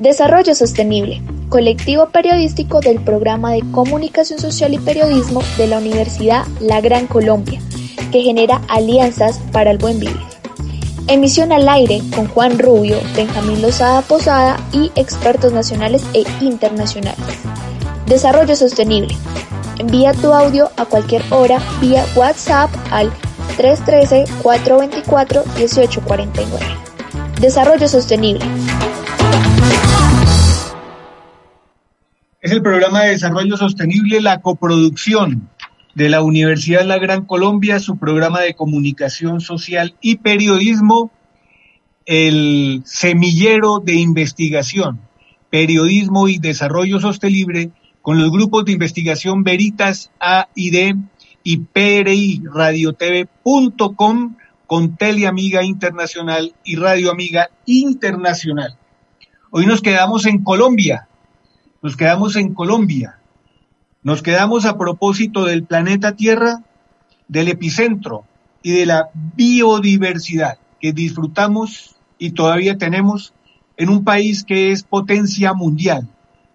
Desarrollo Sostenible, colectivo periodístico del programa de Comunicación Social y Periodismo de la Universidad La Gran Colombia, que genera alianzas para el buen vivir. Emisión al aire con Juan Rubio, Benjamín Lozada Posada y expertos nacionales e internacionales. Desarrollo Sostenible. Envía tu audio a cualquier hora vía WhatsApp al 313-424-1849. Desarrollo Sostenible. Es el programa de desarrollo sostenible, la coproducción de la Universidad La Gran Colombia, su programa de comunicación social y periodismo, el semillero de investigación, periodismo y desarrollo sostenible con los grupos de investigación Veritas A y D y PRI radiotv.com con Teleamiga Internacional y Radio Amiga Internacional. Hoy nos quedamos en Colombia, nos quedamos en Colombia, nos quedamos a propósito del planeta Tierra, del epicentro y de la biodiversidad que disfrutamos y todavía tenemos en un país que es potencia mundial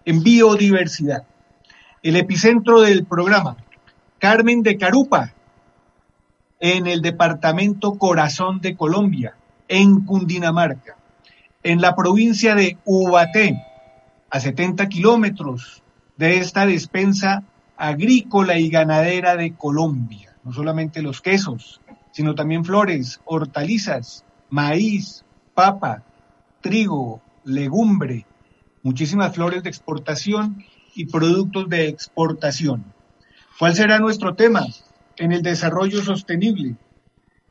en biodiversidad. El epicentro del programa, Carmen de Carupa, en el departamento Corazón de Colombia, en Cundinamarca, en la provincia de Ubaté, a 70 kilómetros de esta despensa agrícola y ganadera de Colombia. No solamente los quesos, sino también flores, hortalizas, maíz, papa, trigo, legumbre, muchísimas flores de exportación y productos de exportación. ¿Cuál será nuestro tema en el desarrollo sostenible?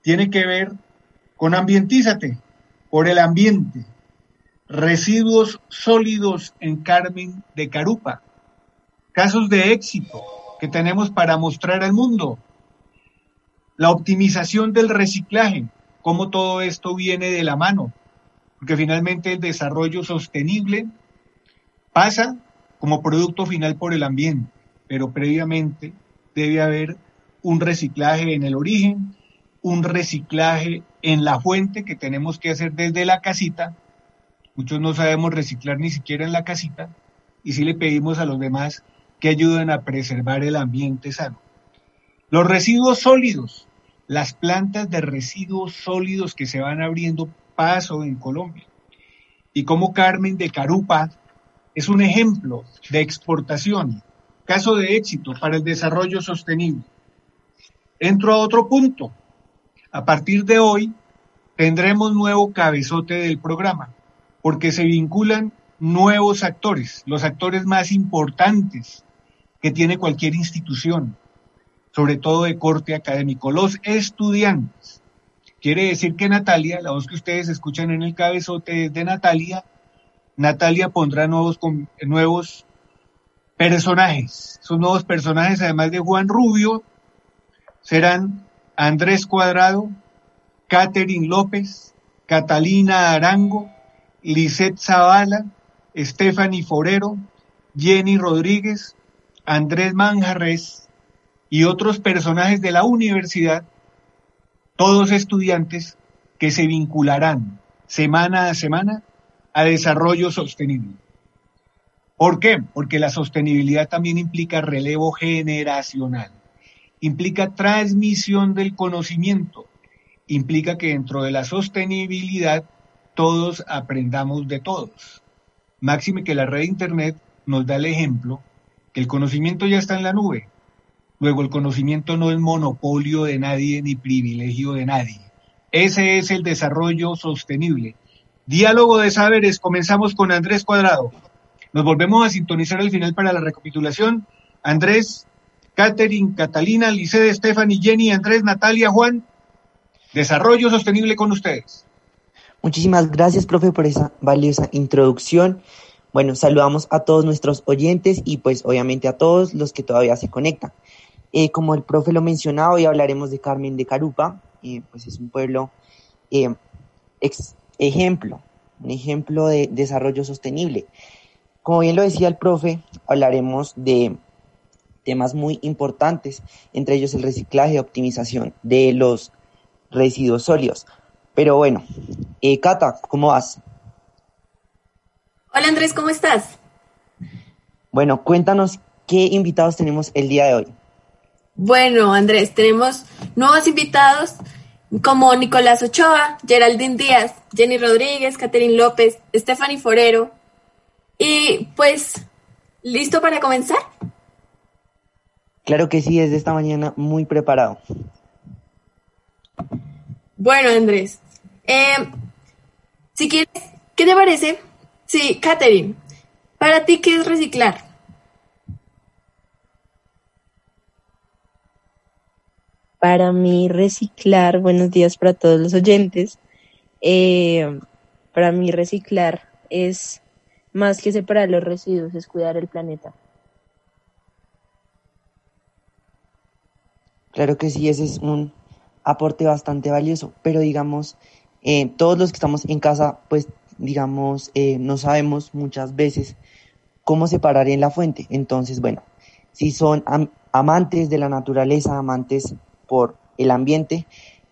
Tiene que ver con ambientízate, por el ambiente, residuos sólidos en Carmen de Carupa, casos de éxito que tenemos para mostrar al mundo, la optimización del reciclaje, cómo todo esto viene de la mano, porque finalmente el desarrollo sostenible pasa como producto final por el ambiente, pero previamente debe haber un reciclaje en el origen, un reciclaje en la fuente que tenemos que hacer desde la casita Muchos no sabemos reciclar ni siquiera en la casita y sí le pedimos a los demás que ayuden a preservar el ambiente sano. Los residuos sólidos, las plantas de residuos sólidos que se van abriendo paso en Colombia. Y como Carmen de Carupa es un ejemplo de exportación, caso de éxito para el desarrollo sostenible. Entro a otro punto. A partir de hoy tendremos nuevo cabezote del programa porque se vinculan nuevos actores, los actores más importantes que tiene cualquier institución, sobre todo de corte académico, los estudiantes. Quiere decir que Natalia, la voz que ustedes escuchan en el cabezote es de Natalia, Natalia pondrá nuevos, nuevos personajes. Sus nuevos personajes, además de Juan Rubio, serán Andrés Cuadrado, Catherine López, Catalina Arango, Lisette Zavala, Stephanie Forero, Jenny Rodríguez, Andrés Manjarres y otros personajes de la universidad, todos estudiantes que se vincularán semana a semana a desarrollo sostenible. ¿Por qué? Porque la sostenibilidad también implica relevo generacional, implica transmisión del conocimiento, implica que dentro de la sostenibilidad todos aprendamos de todos. Máxime que la red de Internet nos da el ejemplo que el conocimiento ya está en la nube. Luego el conocimiento no es monopolio de nadie ni privilegio de nadie. Ese es el desarrollo sostenible. Diálogo de saberes. Comenzamos con Andrés Cuadrado. Nos volvemos a sintonizar al final para la recapitulación. Andrés, Catherine, Catalina, Licede, Stephanie, Jenny, Andrés, Natalia, Juan. Desarrollo sostenible con ustedes. Muchísimas gracias, profe, por esa valiosa introducción. Bueno, saludamos a todos nuestros oyentes y pues obviamente a todos los que todavía se conectan. Eh, como el profe lo mencionaba, hoy hablaremos de Carmen de Carupa, eh, pues es un pueblo eh, ejemplo, un ejemplo de desarrollo sostenible. Como bien lo decía el profe, hablaremos de temas muy importantes, entre ellos el reciclaje y optimización de los residuos sólidos. Pero bueno, eh, Cata, ¿cómo vas? Hola Andrés, ¿cómo estás? Bueno, cuéntanos qué invitados tenemos el día de hoy. Bueno, Andrés, tenemos nuevos invitados como Nicolás Ochoa, Geraldine Díaz, Jenny Rodríguez, Catherine López, Stephanie Forero. Y pues, ¿listo para comenzar? Claro que sí, desde esta mañana muy preparado. Bueno, Andrés, eh, si quieres, ¿qué te parece? Sí, Catherine, ¿para ti qué es reciclar? Para mí reciclar, buenos días para todos los oyentes, eh, para mí reciclar es más que separar los residuos, es cuidar el planeta. Claro que sí, ese es un aporte bastante valioso, pero digamos, eh, todos los que estamos en casa, pues digamos, eh, no sabemos muchas veces cómo separar en la fuente. Entonces, bueno, si son amantes de la naturaleza, amantes por el ambiente,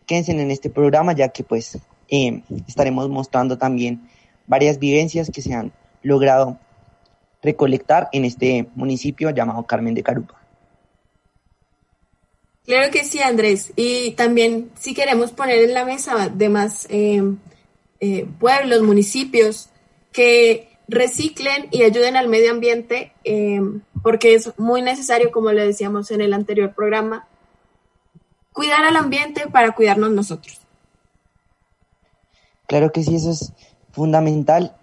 quédense en este programa ya que pues eh, estaremos mostrando también varias vivencias que se han logrado recolectar en este municipio llamado Carmen de Carupa. Claro que sí, Andrés. Y también si queremos poner en la mesa demás eh, eh, pueblos, municipios que reciclen y ayuden al medio ambiente, eh, porque es muy necesario, como le decíamos en el anterior programa, cuidar al ambiente para cuidarnos nosotros. Claro que sí, eso es fundamental.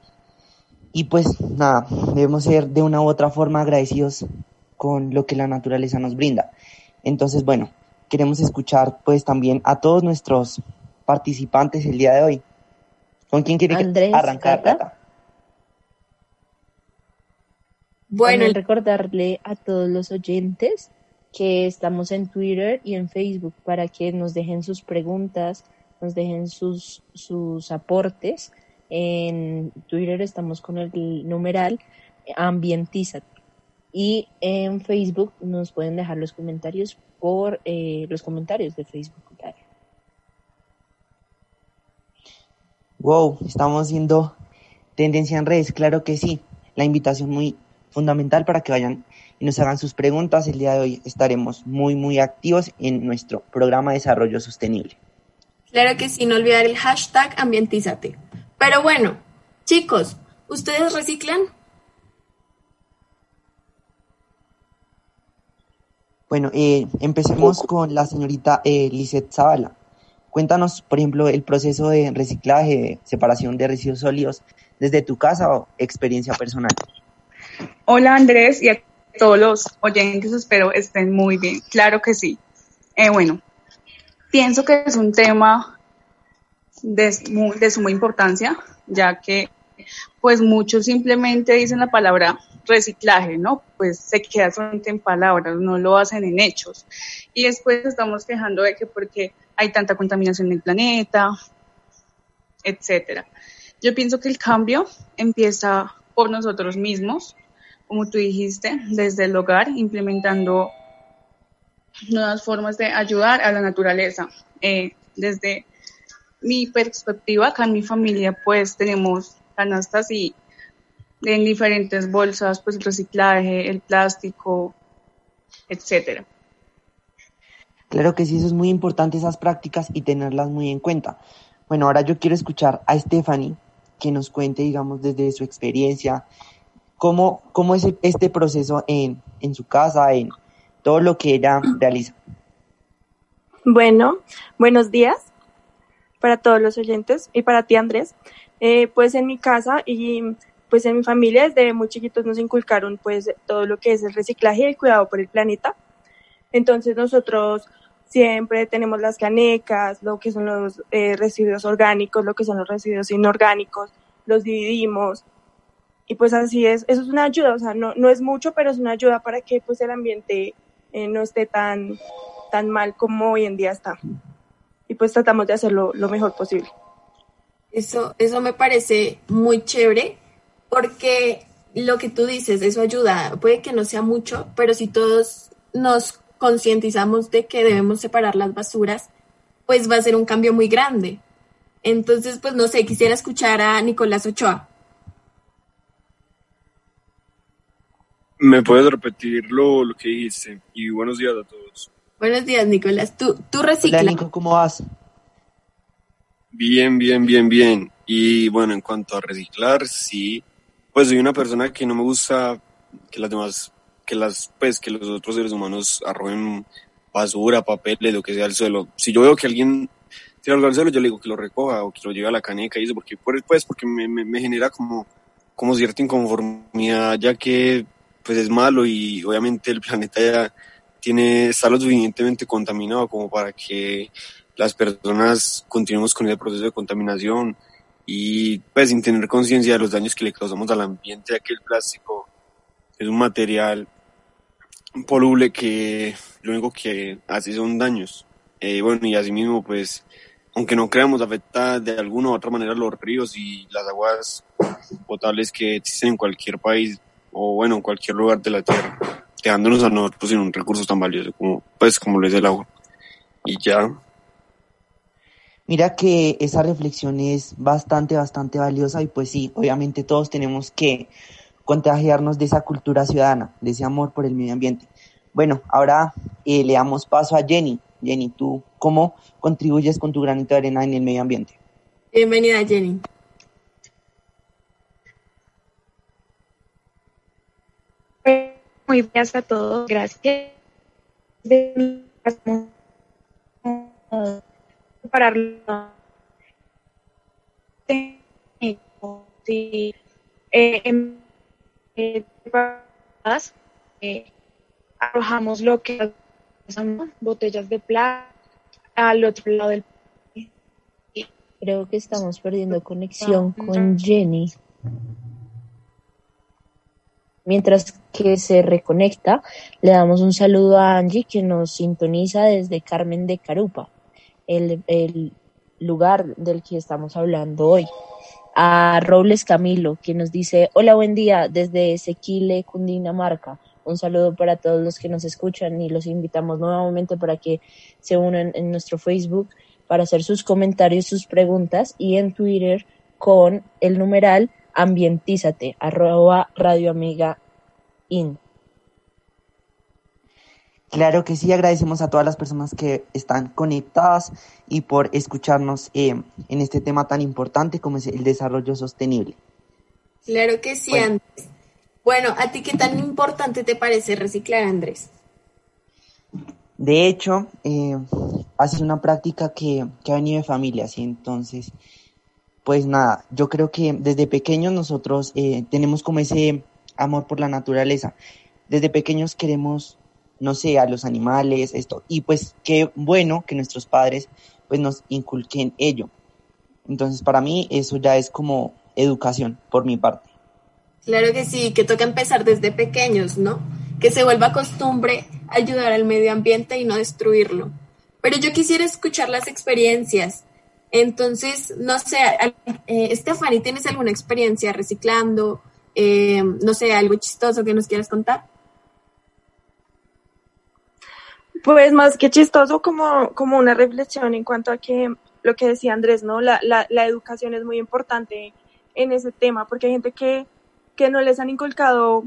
Y pues nada, debemos ser de una u otra forma agradecidos con lo que la naturaleza nos brinda. Entonces, bueno, queremos escuchar pues también a todos nuestros participantes el día de hoy. ¿Con quién quiere arrancar, Cata? Bueno, recordarle a todos los oyentes que estamos en Twitter y en Facebook para que nos dejen sus preguntas, nos dejen sus, sus aportes. En Twitter estamos con el numeral Ambientízate. Y en Facebook nos pueden dejar los comentarios por eh, los comentarios de Facebook Wow, estamos haciendo tendencia en redes, claro que sí. La invitación muy fundamental para que vayan y nos hagan sus preguntas. El día de hoy estaremos muy, muy activos en nuestro programa de desarrollo sostenible. Claro que sí, no olvidar el hashtag ambientízate. Pero bueno, chicos, ¿ustedes reciclan? Bueno, eh, empecemos con la señorita eh, Lizeth Zavala. Cuéntanos, por ejemplo, el proceso de reciclaje, de separación de residuos sólidos desde tu casa o experiencia personal. Hola Andrés y a todos los oyentes, espero estén muy bien. Claro que sí. Eh, bueno, pienso que es un tema de, de suma importancia, ya que pues muchos simplemente dicen la palabra reciclaje, ¿no? Pues se queda solamente en palabras, no lo hacen en hechos. Y después estamos quejando de que porque hay tanta contaminación en el planeta, etcétera. Yo pienso que el cambio empieza por nosotros mismos, como tú dijiste, desde el hogar, implementando nuevas formas de ayudar a la naturaleza. Eh, desde mi perspectiva, acá en mi familia, pues tenemos canastas y en diferentes bolsas, pues el reciclaje, el plástico, etcétera. Claro que sí, eso es muy importante, esas prácticas y tenerlas muy en cuenta. Bueno, ahora yo quiero escuchar a Stephanie que nos cuente, digamos, desde su experiencia, cómo, cómo es este proceso en, en su casa, en todo lo que ella realiza. Bueno, buenos días para todos los oyentes y para ti, Andrés. Eh, pues en mi casa y pues en mi familia desde muy chiquitos nos inculcaron pues todo lo que es el reciclaje y el cuidado por el planeta. Entonces nosotros siempre tenemos las canecas, lo que son los eh, residuos orgánicos, lo que son los residuos inorgánicos, los dividimos. Y pues así es, eso es una ayuda, o sea, no, no es mucho, pero es una ayuda para que pues el ambiente eh, no esté tan, tan mal como hoy en día está. Y pues tratamos de hacerlo lo mejor posible. Eso, eso me parece muy chévere porque lo que tú dices, eso ayuda, puede que no sea mucho, pero si todos nos concientizamos de que debemos separar las basuras, pues va a ser un cambio muy grande. Entonces, pues no sé, quisiera escuchar a Nicolás Ochoa. ¿Me puedes repetir lo, que dijiste? Y buenos días a todos. Buenos días, Nicolás. ¿Tú, tú reciclas? Hola, Nico, ¿cómo vas? Bien, bien, bien, bien. Y bueno, en cuanto a reciclar, sí, pues soy una persona que no me gusta que las demás que las pues que los otros seres humanos arrojen basura, papeles, lo que sea al suelo. Si yo veo que alguien tira algo al suelo, yo le digo que lo recoja o que lo lleve a la caneca y eso, porque pues porque me, me, genera como, como cierta inconformidad, ya que pues es malo y obviamente el planeta ya tiene, está lo suficientemente contaminado como para que las personas continuemos con el proceso de contaminación y pues sin tener conciencia de los daños que le causamos al ambiente, ya que el plástico es un material poluble que lo único que hace son daños. Eh, bueno, y asimismo, pues, aunque no creamos, afecta de alguna u otra manera los ríos y las aguas potables que existen en cualquier país o, bueno, en cualquier lugar de la Tierra, dejándonos a nosotros sin un recurso tan valioso como, pues, como lo es el agua. Y ya. Mira que esa reflexión es bastante, bastante valiosa y pues sí, obviamente todos tenemos que contagiarnos de esa cultura ciudadana, de ese amor por el medio ambiente. Bueno, ahora eh, le damos paso a Jenny. Jenny, ¿tú cómo contribuyes con tu granito de arena en el medio ambiente? Bienvenida, Jenny. Muy buenas a todos, gracias. Para sí, eh, eh, arrojamos lo que botellas de plata al otro lado del Creo que estamos perdiendo conexión con Jenny. Mientras que se reconecta, le damos un saludo a Angie que nos sintoniza desde Carmen de Carupa, el, lugar del que estamos hablando hoy a Robles Camilo, que nos dice, hola, buen día desde Sequile, Cundinamarca. Un saludo para todos los que nos escuchan y los invitamos nuevamente para que se unan en nuestro Facebook para hacer sus comentarios, sus preguntas y en Twitter con el numeral ambientízate, arroba Radio Amiga In. Claro que sí, agradecemos a todas las personas que están conectadas y por escucharnos eh, en este tema tan importante como es el desarrollo sostenible. Claro que sí, Andrés. Bueno, ¿a ti qué tan importante te parece reciclar, Andrés? De hecho, eh, ha sido una práctica que, ha venido de familia, ¿sí? Entonces, pues nada, yo creo que desde pequeños nosotros eh, tenemos como ese amor por la naturaleza. Desde pequeños queremos no sé, a los animales, esto. Y pues qué bueno que nuestros padres pues nos inculquen ello. Entonces para mí eso ya es como educación por mi parte. Claro que sí, que toca empezar desde pequeños, ¿no? Que se vuelva costumbre ayudar al medio ambiente y no destruirlo. Pero yo quisiera escuchar las experiencias. Entonces, no sé, eh, Stephanie, ¿tienes alguna experiencia reciclando? Eh, no sé, algo chistoso que nos quieras contar. Pues más que chistoso, como, como una reflexión en cuanto a que lo que decía Andrés, ¿no? La, la, la educación es muy importante en ese tema, porque hay gente que, que no les han inculcado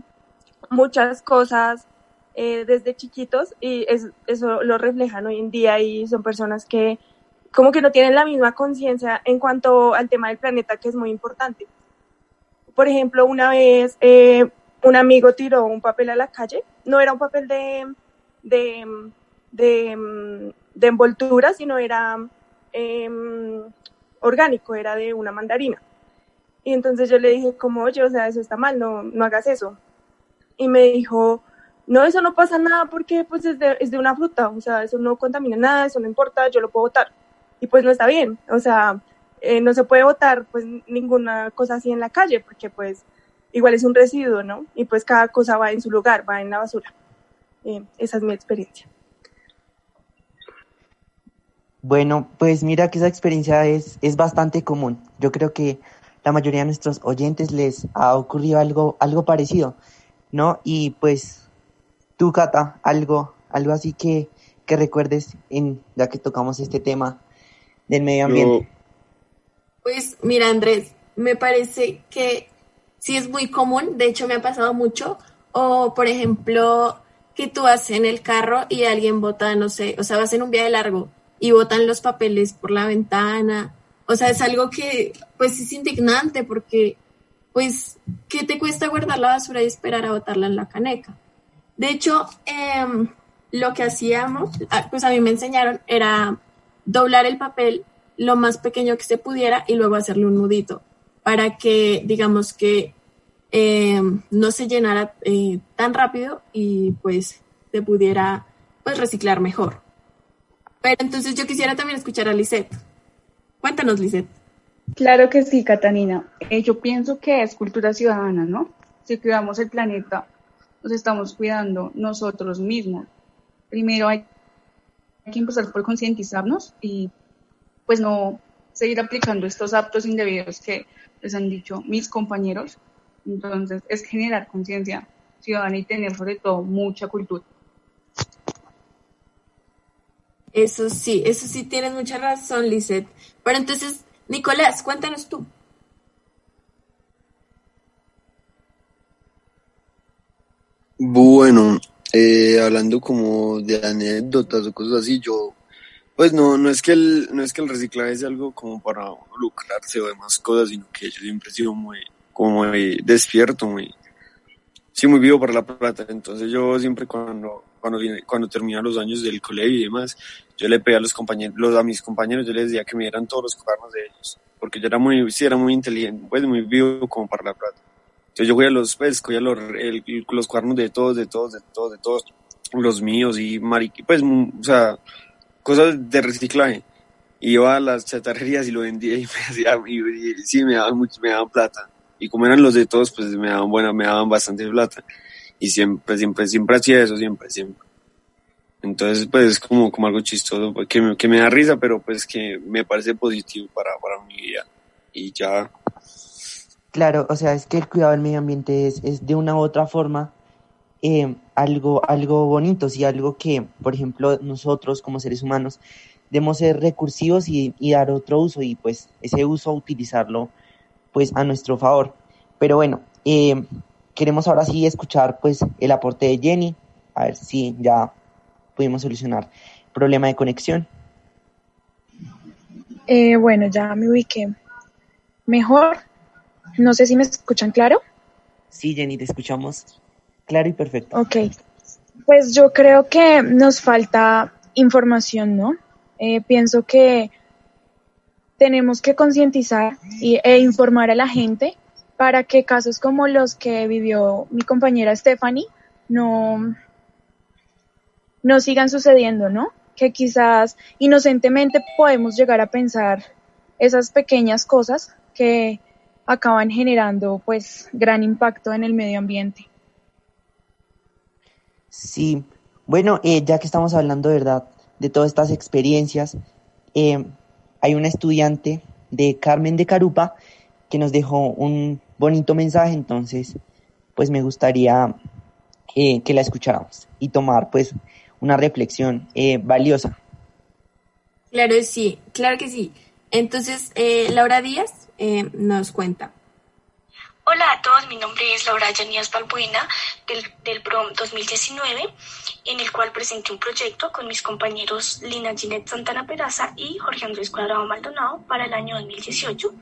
muchas cosas eh, desde chiquitos y es, eso lo reflejan hoy en día y son personas que como que no tienen la misma conciencia en cuanto al tema del planeta, que es muy importante. Por ejemplo, una vez eh, un amigo tiró un papel a la calle, no era un papel de, de Mm, de, envoltura, sino era em, orgánico, era de una mandarina. Y entonces yo le dije, como, oye, o sea, eso está mal, no, no hagas eso. Y me dijo, no, eso no pasa nada porque pues es de, es de una fruta, o sea, eso no contamina nada, eso no importa, yo lo puedo botar. Y pues no está bien, o sea, eh, no se puede botar pues ninguna cosa así en la calle porque pues igual es un residuo, ¿no? Y pues cada cosa va en su lugar, va en la basura. Eh, esa es mi experiencia. Bueno, pues mira que esa experiencia es, es bastante común. Yo creo que la mayoría de nuestros oyentes les ha ocurrido algo, algo parecido, ¿no? Y pues Tú, Cata, algo, algo así que, que recuerdes en, ya que tocamos este tema del medio ambiente. Pues mira, Andrés, me parece que sí es muy común, de hecho me ha pasado mucho, o por ejemplo, que tú vas en el carro y alguien bota, no sé, o sea, vas en un viaje largo y botan los papeles por la ventana, o sea, es algo que pues es indignante porque pues, ¿qué te cuesta guardar la basura y esperar a botarla en la caneca? De hecho, em, lo que hacíamos, ah, pues a mí me enseñaron, era doblar el papel lo más pequeño que se pudiera y luego hacerle un nudito para que, digamos que em, no se llenara eh, tan rápido y pues se pudiera pues reciclar mejor. Pero entonces yo quisiera también escuchar a Lisette. Cuéntanos, Lisette. Claro que sí, Catalina. Eh, yo pienso que es cultura ciudadana, ¿no? Si cuidamos el planeta, nos estamos cuidando nosotros mismos. Primero hay que empezar por concientizarnos y pues no seguir aplicando estos actos indebidos que les han dicho mis compañeros. Entonces es generar conciencia ciudadana y tener sobre todo mucha cultura. Eso sí, eso sí tienes mucha razón, Lisette. Pero entonces, Nicolás, cuéntanos tú. Bueno, eh, hablando como de anécdotas o cosas así, yo, pues no, no es que el, no es que el reciclaje sea algo como para lucrarse o demás cosas, sino que yo siempre he sido muy, como muy despierto, muy, sí, muy vivo para la plata. Entonces yo siempre cuando, cuando, cuando terminan los años del colegio y demás, yo le pedí a los compañeros, los, a mis compañeros, yo les decía que me dieran todos los cuadernos de ellos, porque yo era muy, sí, era muy inteligente, pues muy vivo como para la plata. Entonces yo a los, pues, cogía los, los cuadernos de todos, de todos, de todos, de todos, los míos y mariqui, pues, o sea, cosas de reciclaje. Iba a las chatarrerías y lo vendía y me hacía, y, sí, me daban mucho, me daban plata. Y como eran los de todos, pues me daban buena, me daban bastante plata. Y siempre, siempre, siempre hacía eso, siempre, siempre. Entonces, pues es como, como algo chistoso, que me, que me da risa, pero pues que me parece positivo para, para mi vida. Y ya, Claro, o sea, es que el cuidado del medio ambiente es, es de una u otra forma eh, algo, algo bonito, sí, algo que, por ejemplo, nosotros como seres humanos debemos ser recursivos y, dar otro uso y pues ese uso utilizarlo pues a nuestro favor. Pero bueno, eh, queremos ahora sí escuchar pues el aporte de Jenny, a ver si ya pudimos solucionar el problema de conexión. Eh, bueno, ya me ubiqué mejor. No sé si me escuchan claro. Sí, Jenny, te escuchamos claro y perfecto. Ok. Pues yo creo que nos falta información, ¿no? Eh, pienso que tenemos que concientizar e informar a la gente para que casos como los que vivió mi compañera Stephanie no, no sigan sucediendo, ¿no? Que quizás inocentemente podemos llegar a pensar esas pequeñas cosas que acaban generando pues gran impacto en el medio ambiente. Sí, bueno, eh, ya que estamos hablando verdad de todas estas experiencias, eh, hay una estudiante de Carmen de Carupa que nos dejó un bonito mensaje, entonces pues me gustaría eh, que la escucháramos y tomar pues una reflexión valiosa. Claro, sí, claro que sí. Entonces, Laura Díaz, eh, nos cuenta. Hola a todos, mi nombre es Laura Yanías Balbuena del, del PROM 2019, en el cual presenté un proyecto con mis compañeros Lina Ginette Santana Peraza y Jorge Andrés Cuadrado Maldonado para el año 2018.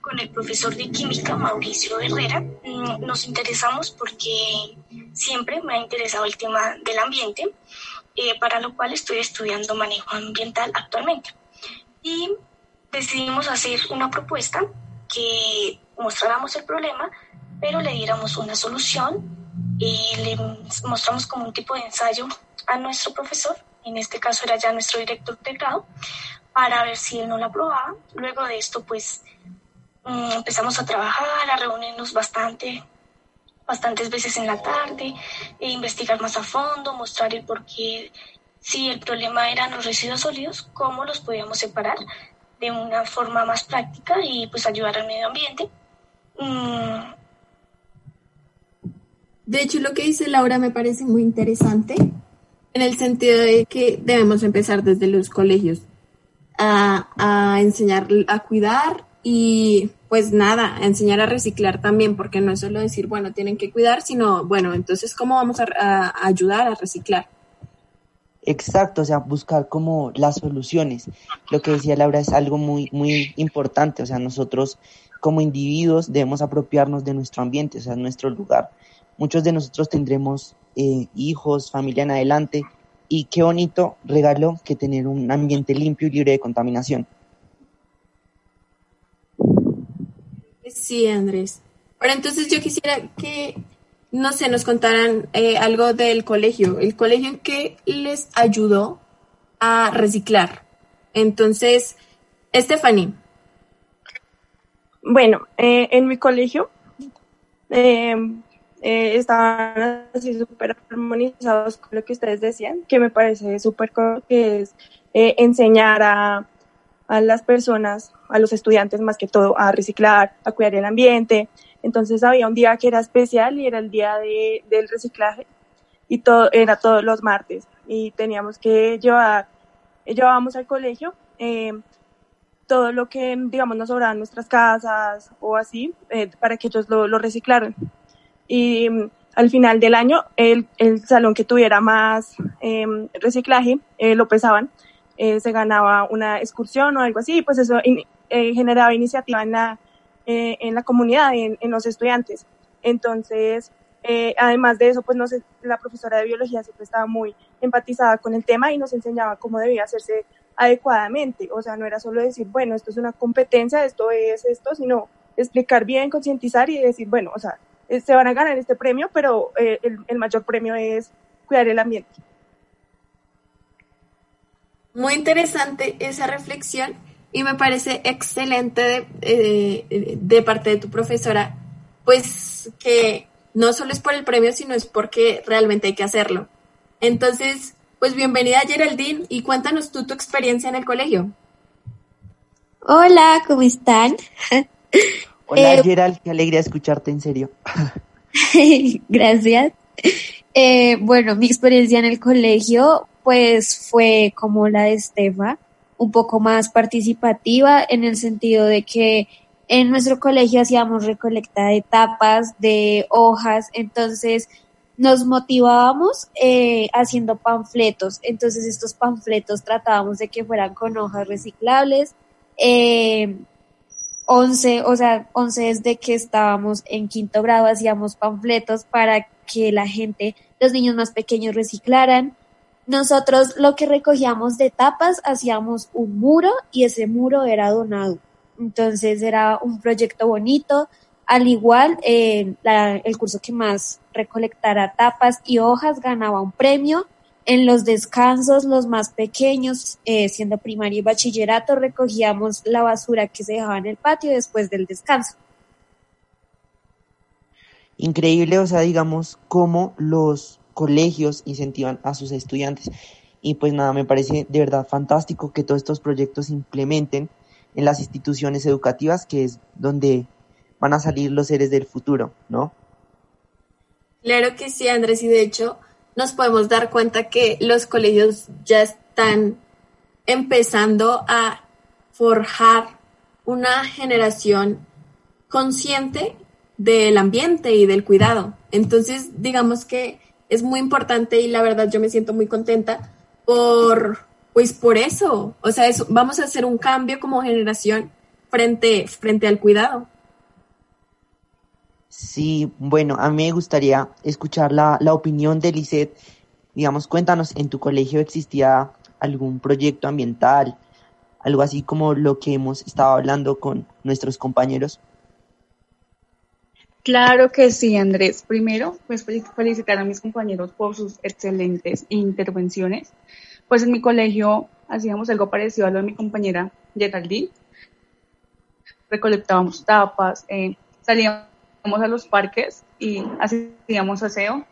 Con el profesor de química Mauricio Herrera mm, nos interesamos porque siempre me ha interesado el tema del ambiente, eh, para lo cual estoy estudiando manejo ambiental actualmente. Y decidimos hacer una propuesta que mostráramos el problema, pero le diéramos una solución y le mostramos como un tipo de ensayo a nuestro profesor, en este caso era ya nuestro director de grado, para ver si él no la aprobaba. Luego de esto, pues mm, empezamos a trabajar, a reunirnos bastante, bastantes veces en la tarde, e investigar más a fondo, mostrar el por qué, si el problema eran los residuos sólidos, cómo los podíamos separar de una forma más práctica y pues ayudar al medio ambiente. Mm. De hecho, lo que dice Laura me parece muy interesante en el sentido de que debemos empezar desde los colegios a, a enseñar a cuidar y pues nada, a enseñar a reciclar también, porque no es solo decir, bueno, tienen que cuidar, sino, bueno, entonces, ¿cómo vamos a ayudar a reciclar? Exacto, o sea, buscar como las soluciones. Lo que decía Laura es algo muy, muy importante, o sea, nosotros como individuos debemos apropiarnos de nuestro ambiente, o sea, nuestro lugar. Muchos de nosotros tendremos eh, hijos, familia en adelante, y qué bonito regalo que tener un ambiente limpio y libre de contaminación. Sí, Andrés. Pero entonces yo quisiera que no sé, nos contaran eh, algo del colegio, el colegio en que les ayudó a reciclar. Entonces, Stephanie. Bueno, eh, en mi colegio eh, estaban así súper armonizados con lo que ustedes decían, que me parece súper que es enseñar a, a las personas, a los estudiantes más que todo, a reciclar, a cuidar el ambiente, entonces había un día que era especial y era el día de, del reciclaje y todo era todos los martes y teníamos que llevar, llevábamos al colegio eh, todo lo que, digamos, nos sobraba en nuestras casas o así, eh, para que ellos lo, lo reciclaran. Y mm, al final del año, el, el salón que tuviera más em, reciclaje, eh, lo pesaban, se ganaba una excursión o algo así, pues eso generaba iniciativa en la, eh, en la comunidad, en, los estudiantes. Entonces, eh, además de eso, pues no sé, la profesora de biología siempre estaba muy empatizada con el tema y nos enseñaba cómo debía hacerse adecuadamente. O sea, no era solo decir, bueno, esto es una competencia, esto es esto, sino explicar bien, concientizar y decir, bueno, o sea, eh, se van a ganar este premio, pero el, el mayor premio es cuidar el ambiente. Muy interesante esa reflexión y me parece excelente de, de, parte de tu profesora, pues que no solo es por el premio, sino es porque realmente hay que hacerlo. Entonces, pues bienvenida Geraldine y cuéntanos tú tu experiencia en el colegio. Hola, ¿cómo están? Hola eh, Gerald, qué alegría escucharte en serio. Gracias. Eh, bueno, mi experiencia en el colegio pues fue como la de Estefa un poco más participativa en el sentido de que en nuestro colegio hacíamos recolecta de tapas, de hojas, entonces nos motivábamos eh, haciendo panfletos. Entonces estos panfletos tratábamos de que fueran con hojas reciclables. Eh, 11, o sea, 11 desde que estábamos en quinto grado hacíamos panfletos para que la gente, los niños más pequeños reciclaran. Nosotros lo que recogíamos de tapas, hacíamos un muro y ese muro era donado. Entonces era un proyecto bonito. Al igual, eh, el curso que más recolectara tapas y hojas ganaba un premio. En los descansos, los más pequeños, eh, siendo primaria y bachillerato, recogíamos la basura que se dejaba en el patio después del descanso. Increíble, o sea, digamos, cómo los colegios incentivan a sus estudiantes. Y pues nada, me parece de verdad fantástico que todos estos proyectos se implementen en las instituciones educativas, que es donde van a salir los seres del futuro, ¿no? Claro que sí, Andrés, y de hecho nos podemos dar cuenta que los colegios ya están empezando a forjar una generación consciente del ambiente y del cuidado. Entonces, digamos que es muy importante y la verdad yo me siento muy contenta por, pues por eso. O sea, eso, vamos a hacer un cambio como generación frente, frente al cuidado. Sí, bueno, a mí me gustaría escuchar la, la opinión de Lisette. Digamos, cuéntanos, ¿en tu colegio existía algún proyecto ambiental? Algo así como lo que hemos estado hablando con nuestros compañeros. Claro que sí, Andrés. Primero, pues felicitar a mis compañeros por sus excelentes intervenciones. Pues en mi colegio hacíamos algo parecido a lo de mi compañera Geraldine. Recolectábamos tapas, eh, salíamos a los parques y hacíamos aseo.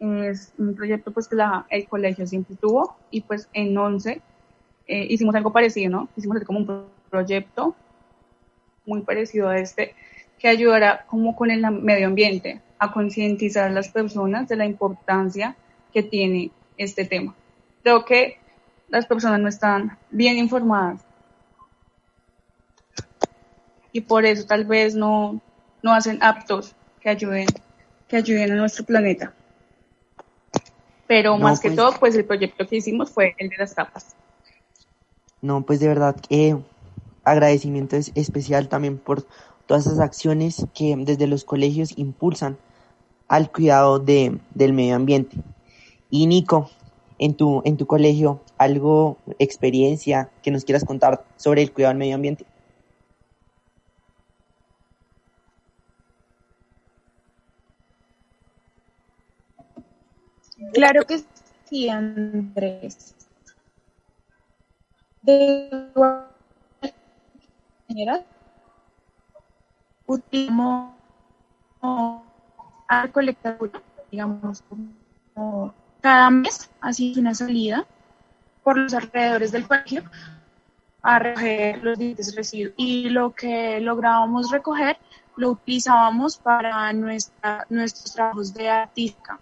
Es un proyecto pues que la, el colegio siempre tuvo y pues en 11 eh, hicimos algo parecido, ¿no? Hicimos como un proyecto muy parecido a este que ayudará como con el medio ambiente a concientizar a las personas de la importancia que tiene este tema. Creo que las personas no están bien informadas y por eso tal vez no, no hacen aptos que ayuden, que ayuden a nuestro planeta. Pero más que pues todo, pues el proyecto que hicimos fue el de las tapas. No, pues de verdad que agradecimiento es especial también por todas esas acciones que desde los colegios impulsan al cuidado de, del medio ambiente. Y Nico, en tu, en tu colegio, algo, experiencia que nos quieras contar sobre el cuidado del medio ambiente. Claro que sí, Andrés. De manera, utilizamos a colectar, digamos, como cada mes, así una salida por los alrededores del colegio a recoger los diferentes residuos. Y lo que lográbamos recoger lo utilizábamos para nuestra, nuestros trabajos de artística.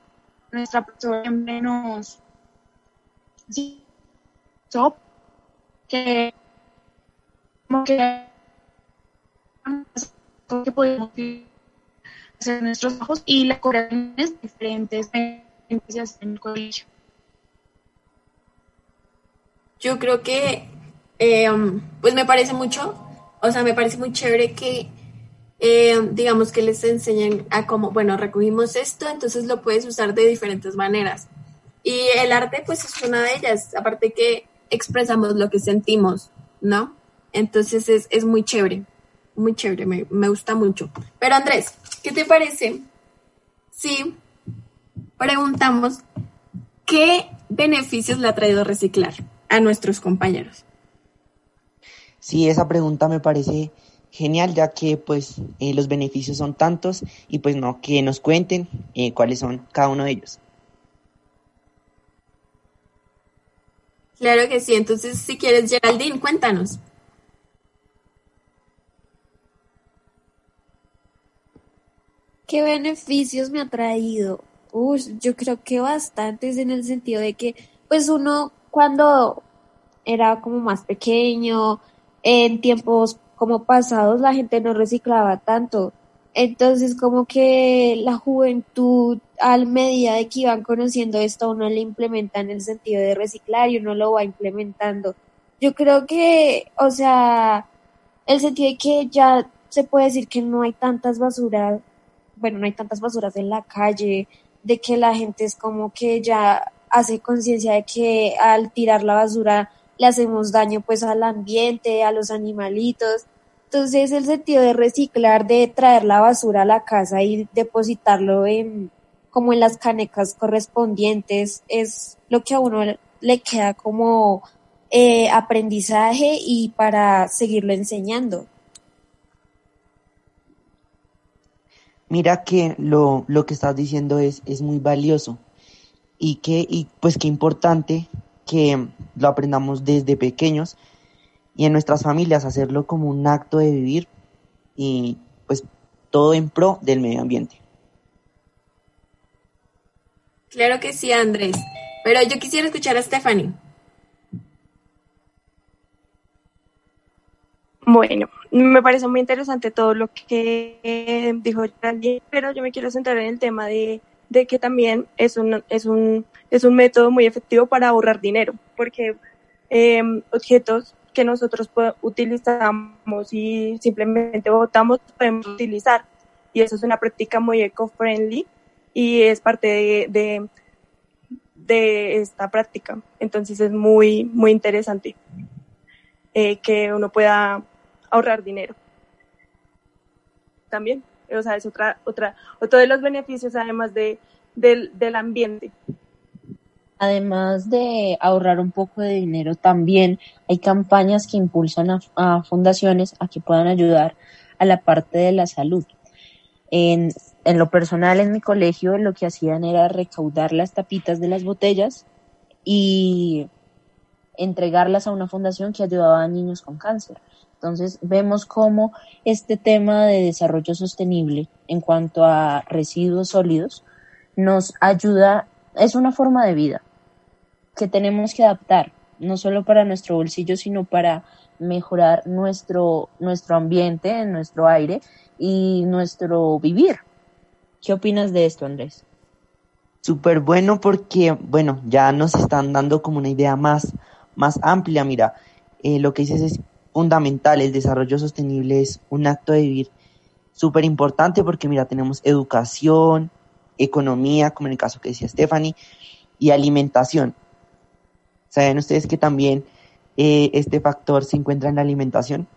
Nuestra profesora siempre nos que como que que podemos hacer nuestros trabajos y las correcciones diferentes en el colegio. Yo creo que, eh, pues me parece mucho, o sea, me parece muy chévere que, eh, digamos, que les enseñen a cómo, bueno, recogimos esto, entonces lo puedes usar de diferentes maneras. Y el arte, pues es una de ellas, aparte que expresamos lo que sentimos, ¿no? Entonces es, es muy chévere muy chévere, me, gusta mucho. Pero Andrés, ¿qué te parece si preguntamos qué beneficios le ha traído reciclar a nuestros compañeros? Sí, esa pregunta me parece genial, ya que pues eh, los beneficios son tantos y pues no, que nos cuenten eh, cuáles son cada uno de ellos. Claro que sí, entonces si quieres Geraldine, cuéntanos. ¿Qué beneficios me ha traído? Uy, yo creo que bastantes en el sentido de que, pues uno cuando era como más pequeño, en tiempos como pasados, la gente no reciclaba tanto. Entonces, como que la juventud, al medida de que iban conociendo esto, uno le implementa en el sentido de reciclar y uno lo va implementando. Yo creo que, o sea, el sentido de que ya se puede decir que no hay tantas basuras bueno, no hay tantas basuras en la calle, de que la gente es como que ya hace conciencia de que al tirar la basura le hacemos daño pues al ambiente, a los animalitos. Entonces el sentido de reciclar, de traer la basura a la casa y depositarlo en como en las canecas correspondientes es lo que a uno le queda como eh, aprendizaje y para seguirlo enseñando. Mira que lo, lo que estás diciendo es, es muy valioso y que, y pues qué importante que lo aprendamos desde pequeños y en nuestras familias hacerlo como un acto de vivir y pues todo en pro del medio ambiente. Claro que sí, Andrés. Pero yo quisiera escuchar a Stephanie. Bueno, me parece muy interesante todo lo que dijo Randy, pero yo me quiero centrar en el tema de, que también es un, es, un, es un método muy efectivo para ahorrar dinero, porque em, objetos que nosotros utilizamos y simplemente votamos podemos utilizar. Y eso es una práctica muy eco-friendly y es parte de, de, de, esta práctica. Entonces es muy, muy interesante eh, que uno pueda ahorrar dinero. también. O sea, es otra, otra, otro de los beneficios además de, del, del ambiente. Además de ahorrar un poco de dinero, también hay campañas que impulsan a, fundaciones a que puedan ayudar a la parte de la salud. En, en lo personal, en mi colegio, lo que hacían era recaudar las tapitas de las botellas y entregarlas a una fundación que ayudaba a niños con cáncer. Entonces vemos cómo este tema de desarrollo sostenible en cuanto a residuos sólidos nos ayuda, es una forma de vida que tenemos que adaptar, no solo para nuestro bolsillo, sino para mejorar nuestro, nuestro ambiente, nuestro aire y nuestro vivir. ¿Qué opinas de esto, Andrés? Súper bueno porque, bueno, ya nos están dando como una idea más, más amplia. Mira, eh, lo que dices es fundamental, el desarrollo sostenible es un acto de vivir súper importante porque, mira, tenemos educación, economía, como en el caso que decía Stephanie, y alimentación. ¿Saben ustedes que también eh, este factor se encuentra en la alimentación?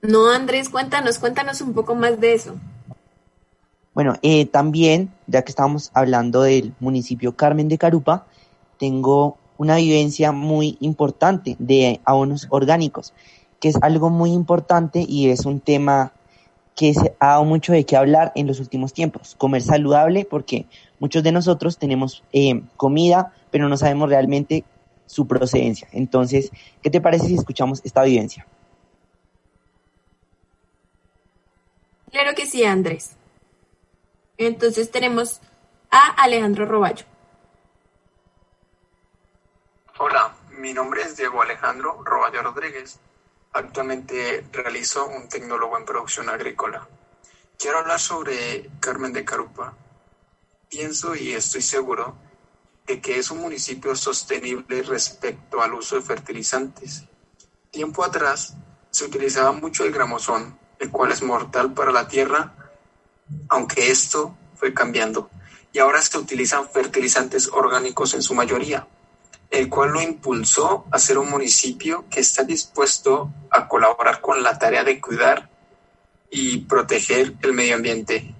No, Andrés, cuéntanos, cuéntanos un poco más de eso. Bueno, eh, también, ya que estamos hablando del municipio Carmen de Carupa, tengo una vivencia muy importante de abonos orgánicos, que es algo muy importante y es un tema que se ha dado mucho de qué hablar en los últimos tiempos. Comer saludable, porque muchos de nosotros tenemos eh, comida, pero no sabemos realmente su procedencia. Entonces, ¿qué te parece si escuchamos esta vivencia? Claro que sí, Andrés. Entonces tenemos a Alejandro Roballo. Hola, mi nombre es Diego Alejandro Roballo Rodríguez. Actualmente realizo un tecnólogo en producción agrícola. Quiero hablar sobre Carmen de Carupa. Pienso y estoy seguro de que es un municipio sostenible respecto al uso de fertilizantes. Tiempo atrás se utilizaba mucho el gramosón, el cual es mortal para la tierra, aunque esto fue cambiando. Y ahora se utilizan fertilizantes orgánicos en su mayoría el cual lo impulsó a ser un municipio que está dispuesto a colaborar con la tarea de cuidar y proteger el medio ambiente.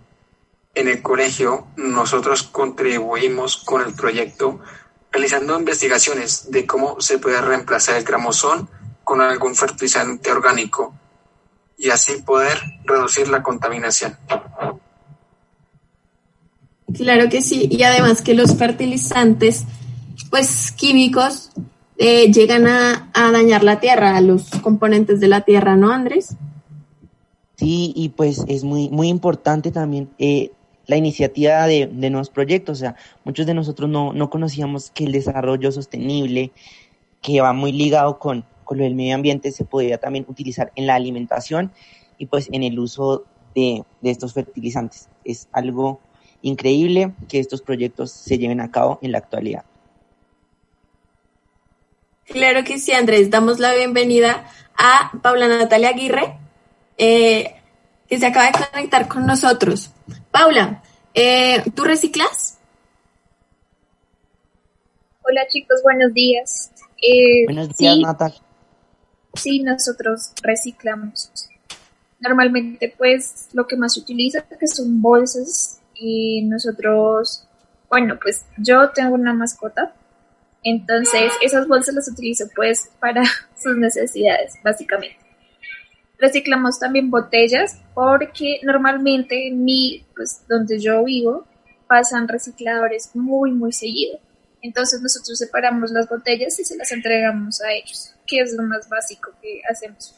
En el colegio nosotros contribuimos con el proyecto realizando investigaciones de cómo se puede reemplazar el gramosón con algún fertilizante orgánico y así poder reducir la contaminación. Claro que sí, y además que los fertilizantes pues químicos eh, llegan a, dañar la tierra, a los componentes de la tierra, ¿no, Andrés? Sí, y pues es muy, muy importante también eh, la iniciativa de, nuevos proyectos. O sea, muchos de nosotros no, no conocíamos que el desarrollo sostenible, que va muy ligado con, con lo del medio ambiente, se podría también utilizar en la alimentación y pues en el uso de, de estos fertilizantes. Es algo increíble que estos proyectos se lleven a cabo en la actualidad. Claro que sí, Andrés. Damos la bienvenida a Paula Natalia Aguirre, eh, que se acaba de conectar con nosotros. Paula, eh, ¿tú reciclas? Hola chicos, buenos días. Eh, buenos días, Natalia. Sí, nosotros reciclamos. Normalmente, pues, lo que más se utiliza que son bolsas y nosotros, bueno, pues yo tengo una mascota entonces, esas bolsas las utilizo pues para sus necesidades, básicamente. Reciclamos también botellas porque normalmente en mi, pues donde yo vivo, pasan recicladores muy, muy seguido. Entonces nosotros separamos las botellas y se las entregamos a ellos, que es lo más básico que hacemos.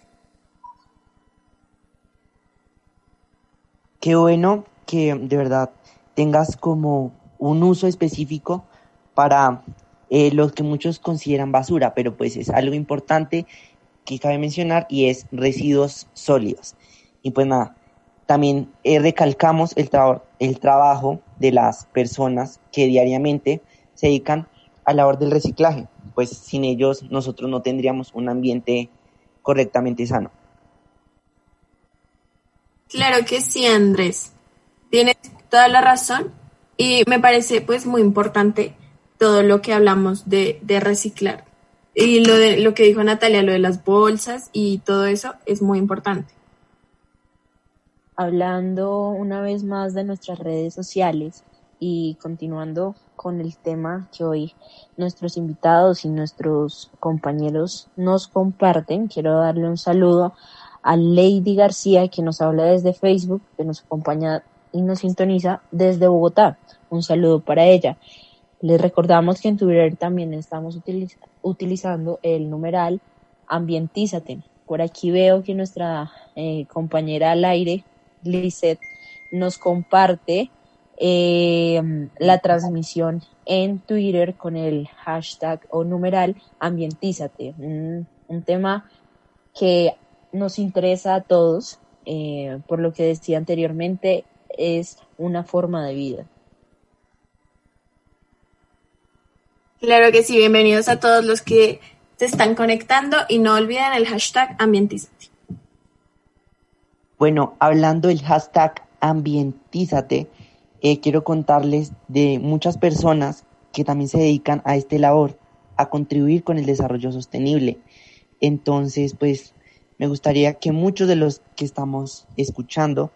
Qué bueno que de verdad tengas como un uso específico para eh, lo que muchos consideran basura, pero pues es algo importante que cabe mencionar y es residuos sólidos. Y pues nada, también eh, recalcamos el, el trabajo de las personas que diariamente se dedican a la labor del reciclaje, pues sin ellos nosotros no tendríamos un ambiente correctamente sano. Claro que sí, Andrés. Tienes toda la razón y me parece pues muy importante todo lo que hablamos de, reciclar. Y lo, de, lo que dijo Natalia, lo de las bolsas y todo eso es muy importante. hablando una vez más de nuestras redes sociales y continuando con el tema que hoy nuestros invitados y nuestros compañeros nos comparten, quiero darle un saludo a Lady García que nos habla desde Facebook, que nos acompaña y nos sintoniza desde Bogotá. Un saludo para ella. Les recordamos que en Twitter también estamos utilizando el numeral Ambientízate. Por aquí veo que nuestra eh, compañera al aire, Lizeth, nos comparte eh, la transmisión en Twitter con el hashtag o numeral Ambientízate. un tema que nos interesa a todos, eh, por lo que decía anteriormente, es una forma de vida. Claro que sí, bienvenidos a todos los que se están conectando y no olviden el hashtag Ambientízate. Bueno, hablando del hashtag Ambientízate, eh, quiero contarles de muchas personas que también se dedican a este labor, a contribuir con el desarrollo sostenible. Entonces, pues me gustaría que muchos de los que estamos escuchando,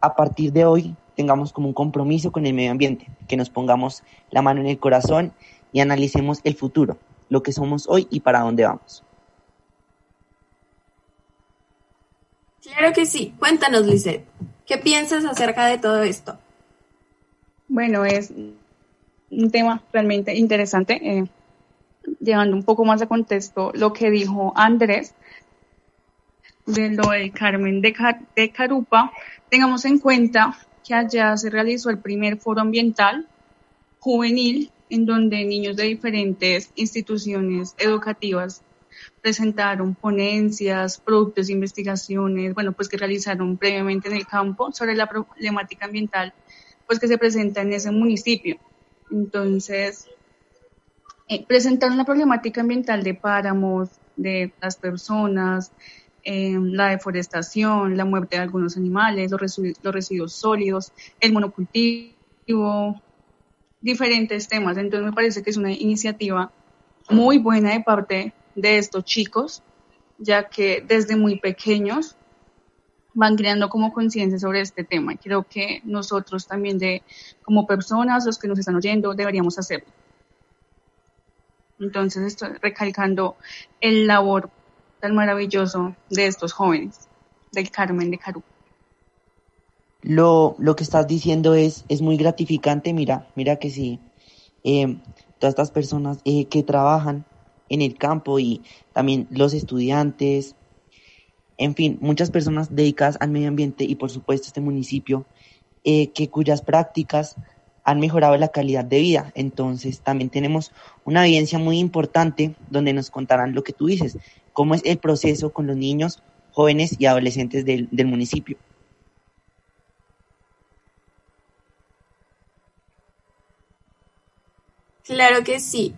a partir de hoy, tengamos como un compromiso con el medio ambiente, que nos pongamos la mano en el corazón y analicemos el futuro, lo que somos hoy y para dónde vamos. Claro que sí. Cuéntanos, Lizeth, ¿qué piensas acerca de todo esto? Bueno, es un tema realmente interesante. Eh, llevando un poco más de contexto lo que dijo Andrés, de lo de Carmen de, de Carupa, tengamos en cuenta que allá se realizó el primer foro ambiental juvenil en donde niños de diferentes instituciones educativas presentaron ponencias, productos investigaciones, bueno, pues que realizaron previamente en el campo sobre la problemática ambiental, pues que se presenta en ese municipio. Entonces, eh, presentaron la problemática ambiental de páramos, de las personas, Em, la deforestación, la muerte de algunos animales, los, residuos, sólidos, el monocultivo, diferentes temas. Entonces me parece que es una iniciativa muy buena de parte de estos chicos, ya que desde muy pequeños van creando como conciencia sobre este tema. Y creo que nosotros también de como personas, los que nos están oyendo, deberíamos hacerlo. Entonces estoy recalcando el labor maravilloso de estos jóvenes, del Carmen de Carú. Lo, lo que estás diciendo es, es muy gratificante, mira, mira que sí, eh, todas estas personas eh, que trabajan en el campo y también los estudiantes, en fin, muchas personas dedicadas al medio ambiente y por supuesto este municipio, eh, que cuyas prácticas han mejorado la calidad de vida. Entonces también tenemos una evidencia muy importante donde nos contarán lo que tú dices, cómo es el proceso con los niños, jóvenes y adolescentes del, municipio. Claro que sí.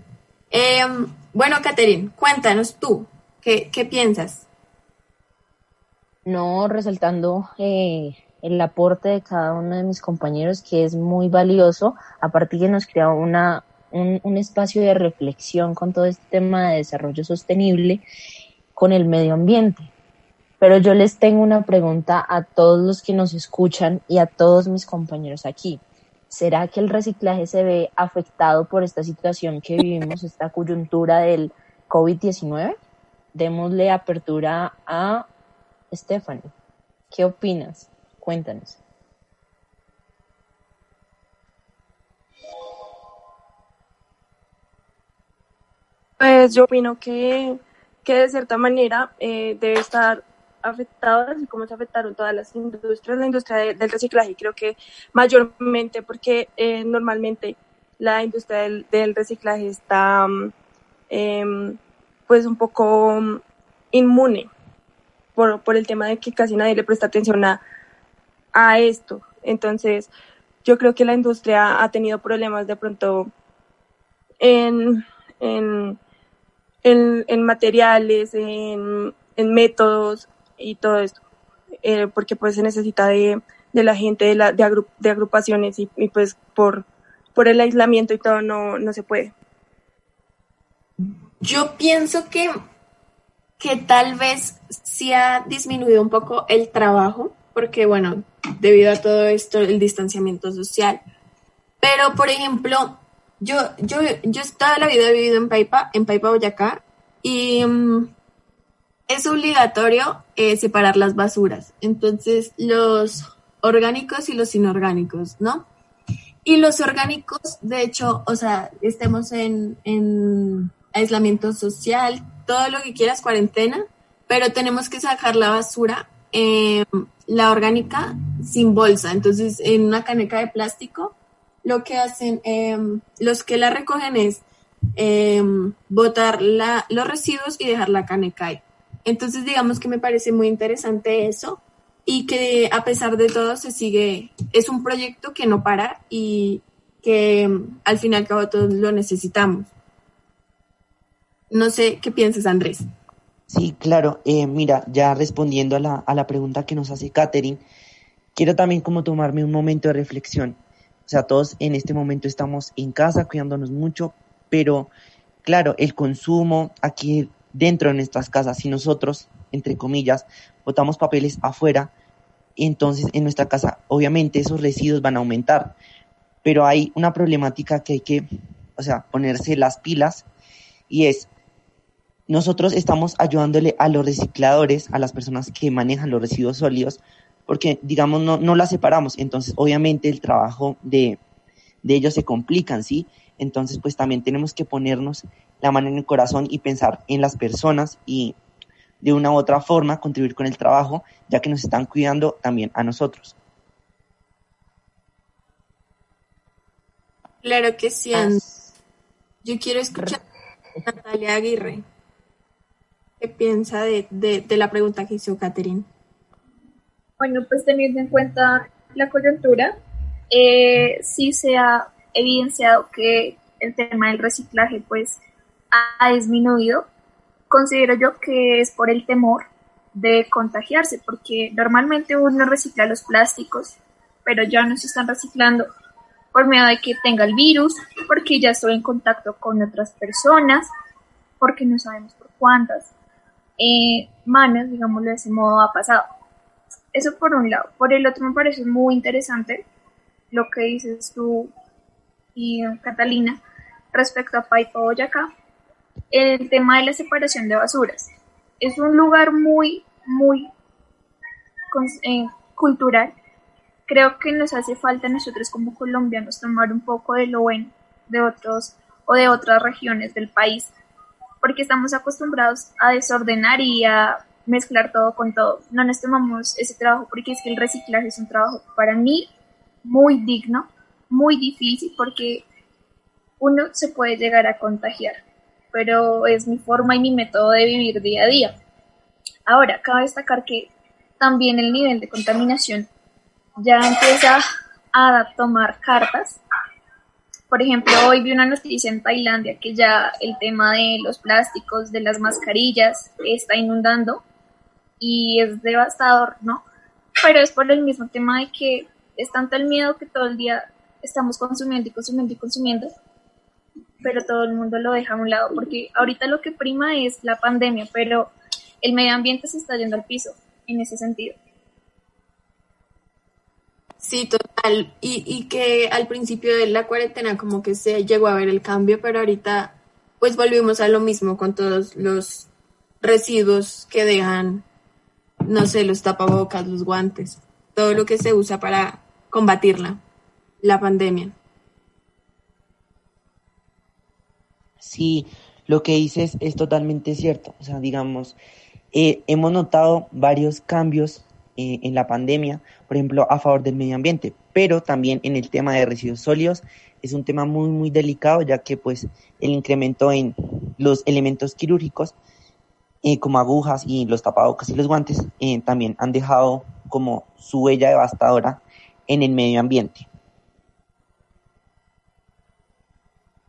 Em, bueno, Catherine, cuéntanos tú, ¿qué, piensas? No, resaltando eh, el aporte de cada uno de mis compañeros, que es muy valioso, aparte que nos crea una, un, un espacio de reflexión con todo este tema de desarrollo sostenible con el medio ambiente. Pero yo les tengo una pregunta a todos los que nos escuchan y a todos mis compañeros aquí. ¿Será que el reciclaje se ve afectado por esta situación que vivimos, esta coyuntura del COVID-19? Démosle apertura a Stephanie. ¿Qué opinas? Cuéntanos. Pues yo opino que que de cierta manera eh, debe estar afectado, así como se afectaron todas las industrias, la industria del reciclaje, creo que mayormente porque eh, normalmente la industria del, reciclaje está mm, em, pues un poco mm, inmune por, por, el tema de que casi nadie le presta atención a, a esto. Entonces, yo creo que la industria ha tenido problemas de pronto en, en en, materiales, en, métodos y todo esto, eh, porque pues se necesita de, la gente, de, la, de, agrupaciones y, pues por, por el aislamiento y todo no, no se puede. Yo pienso que, que tal vez sí ha disminuido un poco el trabajo porque bueno, debido a todo esto, el distanciamiento social. Pero, por ejemplo, yo, yo, yo toda la vida he vivido en Paipa, en Paipa, Boyacá, y mm, es obligatorio eh, separar las basuras. Entonces, los orgánicos y los inorgánicos, ¿no? Y los orgánicos, de hecho, o sea, estemos en, en aislamiento social, todo lo que quieras, cuarentena, pero tenemos que sacar la basura, eh, la orgánica, sin bolsa. Entonces, en una caneca de plástico, lo que hacen em, los que la recogen es em, botar la, los residuos y dejar la caneca ahí. Entonces, digamos que me parece muy interesante eso y que a pesar de todo se sigue, es un proyecto que no para y que em, al fin y al cabo todos lo necesitamos. No sé qué piensas, Andrés. Sí, claro. Eh, mira, ya respondiendo a la, a la pregunta que nos hace Katherine, quiero también como tomarme un momento de reflexión. O sea, todos en este momento estamos en casa cuidándonos mucho, pero claro, el consumo aquí dentro de nuestras casas, si nosotros, entre comillas, botamos papeles afuera, entonces en nuestra casa obviamente esos residuos van a aumentar. Pero hay una problemática que hay que, o sea, ponerse las pilas y es nosotros estamos ayudándole a los recicladores, a las personas que manejan los residuos sólidos, porque, digamos, no, no las separamos. Entonces, obviamente, el trabajo de, de ellos se complican, ¿sí? Entonces, pues también tenemos que ponernos la mano en el corazón y pensar en las personas y de una u otra forma contribuir con el trabajo, ya que nos están cuidando también a nosotros. Claro que sí. Yo quiero escuchar a Natalia Aguirre. ¿Qué piensa de, de, la pregunta que hizo Catherine? Bueno, pues teniendo en cuenta la coyuntura, eh, sí se ha evidenciado que el tema del reciclaje pues ha disminuido. Considero yo que es por el temor de contagiarse, porque normalmente uno recicla los plásticos, pero ya no se están reciclando por miedo de que tenga el virus, porque ya estoy en contacto con otras personas, porque no sabemos por cuántas eh, manos, digámoslo de ese modo, ha pasado. Eso por un lado. Por el otro me parece muy interesante lo que dices tú y Catalina respecto a Paipa Boyacá, el tema de la separación de basuras. Es un lugar muy, muy eh, cultural. Creo que nos hace falta nosotros como colombianos tomar un poco de lo bueno de otros o de otras regiones del país porque estamos acostumbrados a desordenar y a mezclar todo con todo. No nos tomamos ese trabajo porque es que el reciclaje es un trabajo para mí muy digno, muy difícil porque uno se puede llegar a contagiar, pero es mi forma y mi método de vivir día a día. Ahora, cabe destacar que también el nivel de contaminación ya empieza a tomar cartas por ejemplo, hoy vi una noticia en Tailandia que ya el tema de los plásticos, de las mascarillas, está inundando y es devastador, ¿no? Pero es por el mismo tema de que es tanto el miedo que todo el día estamos consumiendo y consumiendo y consumiendo, pero todo el mundo lo deja a un lado, porque ahorita lo que prima es la pandemia, pero el medio ambiente se está yendo al piso en ese sentido. Sí, total. Y, y que al principio de la cuarentena como que se llegó a ver el cambio, pero ahorita pues volvimos a lo mismo con todos los residuos que dejan, no sé, los tapabocas, los guantes, todo lo que se usa para combatirla, la pandemia. Sí, lo que dices es totalmente cierto. O sea, digamos, eh, hemos notado varios cambios eh, en la pandemia, por ejemplo, a favor del medio ambiente, pero también en el tema de residuos sólidos es un tema muy, muy delicado, ya que pues el incremento en los elementos quirúrgicos, eh, como agujas y los tapabocas y los guantes, también han dejado como su huella devastadora en el medio ambiente.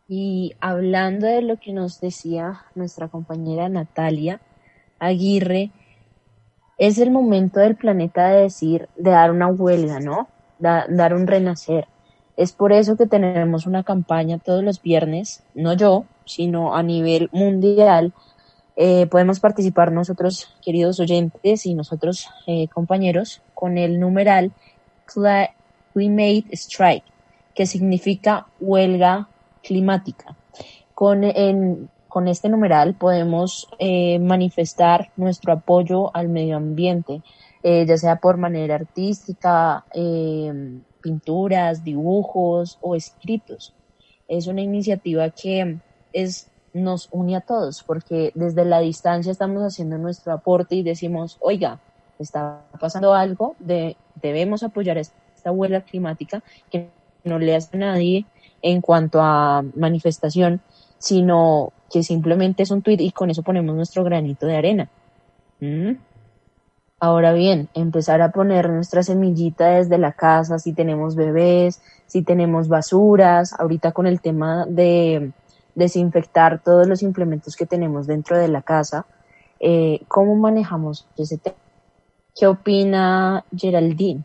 Y hablando de lo que nos decía nuestra compañera Natalia Aguirre, es el momento del planeta de decir, de dar una huelga, ¿no? dar un renacer. Es por eso que tenemos una campaña todos los viernes, no yo, sino a nivel mundial. Eh, podemos participar nosotros, queridos oyentes, y nosotros, eh, compañeros, con el numeral Climate Strike, que significa huelga climática. Con, con este numeral podemos eh, manifestar nuestro apoyo al medio ambiente, eh, ya sea por manera artística, eh, pinturas, dibujos o escritos. Es una iniciativa que es, nos une a todos, porque desde la distancia estamos haciendo nuestro aporte y decimos, oiga, está pasando algo, de, debemos apoyar esta huelga climática no le hace a nadie en cuanto a manifestación, sino que simplemente es un tweet y con eso ponemos nuestro granito de arena. ¿Mm? Ahora bien, empezar a poner nuestra semillita desde la casa, si tenemos bebés, si tenemos basuras, ahorita con el tema de desinfectar todos los implementos que tenemos dentro de la casa, eh, ¿cómo manejamos ese tema? ¿Qué opina Geraldine?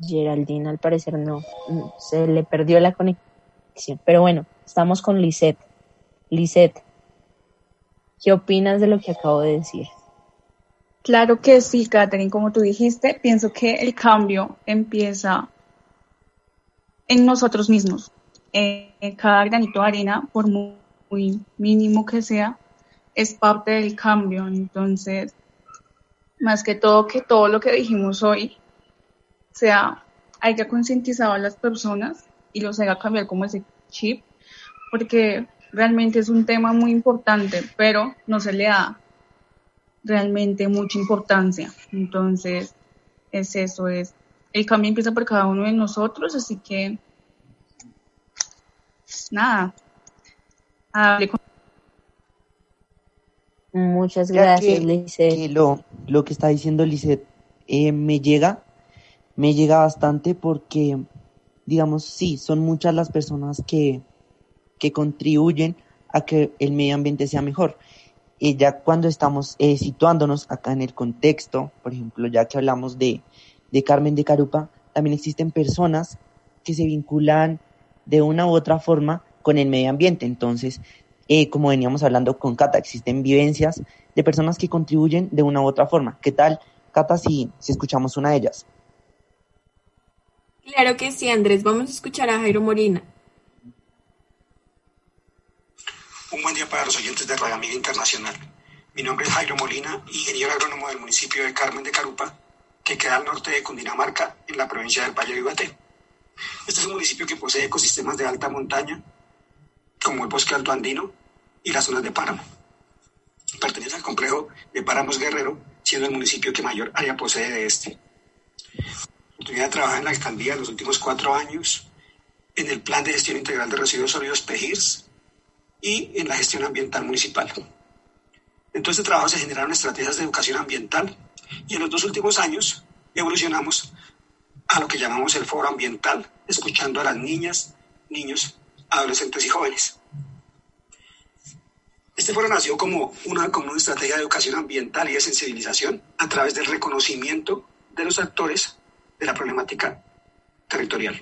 Geraldine al parecer no, se le perdió la conexión. Pero bueno, estamos con Lisette. Lisette, ¿qué opinas de lo que acabo de decir? Claro que sí, Catherine, como tú dijiste, pienso que el cambio empieza en nosotros mismos. Eh, cada granito de arena, por muy, muy mínimo que sea, es parte del cambio. Entonces, más que todo, que todo lo que dijimos hoy sea, haya concientizado a las personas y los haga cambiar como ese chip, porque realmente es un tema muy importante, pero no se le da realmente mucha importancia. Entonces, es eso, es el cambio empieza por cada uno de nosotros, así que nada. Muchas gracias, Lizeth. lo, lo que está diciendo Lizeth eh, me llega me llega bastante porque, digamos, sí, son muchas las personas que, que contribuyen a que el medio ambiente sea mejor. Y ya cuando estamos eh, situándonos acá en el contexto, por ejemplo, ya que hablamos de, de Carmen de Carupa, también existen personas que se vinculan de una u otra forma con el medio ambiente. Entonces, eh, como veníamos hablando con Cata, existen vivencias de personas que contribuyen de una u otra forma. ¿Qué tal, Cata, si, si escuchamos una de ellas? Claro que sí, Andrés. Vamos a escuchar a Jairo Molina. Un buen día para los oyentes de Radio Amiga Internacional. Mi nombre es Jairo Molina, ingeniero agrónomo del municipio de Carmen de Carupa, que queda al norte de Cundinamarca, en la provincia del Valle de Ibaté. Este es un municipio que posee ecosistemas de alta montaña, como el bosque alto andino y las zonas de páramo. Pertenece al complejo de Páramos Guerrero, siendo el municipio que mayor área posee de este oportunidad de trabajar en la alcaldía los últimos cuatro años, en el Plan de Gestión Integral de Residuos Sólidos PEGIRS y en la gestión ambiental municipal. En todo este trabajo se generaron estrategias de educación ambiental y en los dos últimos años evolucionamos a lo que llamamos el foro ambiental, escuchando a las niñas, niños, adolescentes y jóvenes. Este foro nació como una, como una estrategia de educación ambiental y de sensibilización a través del reconocimiento de los actores de la problemática territorial.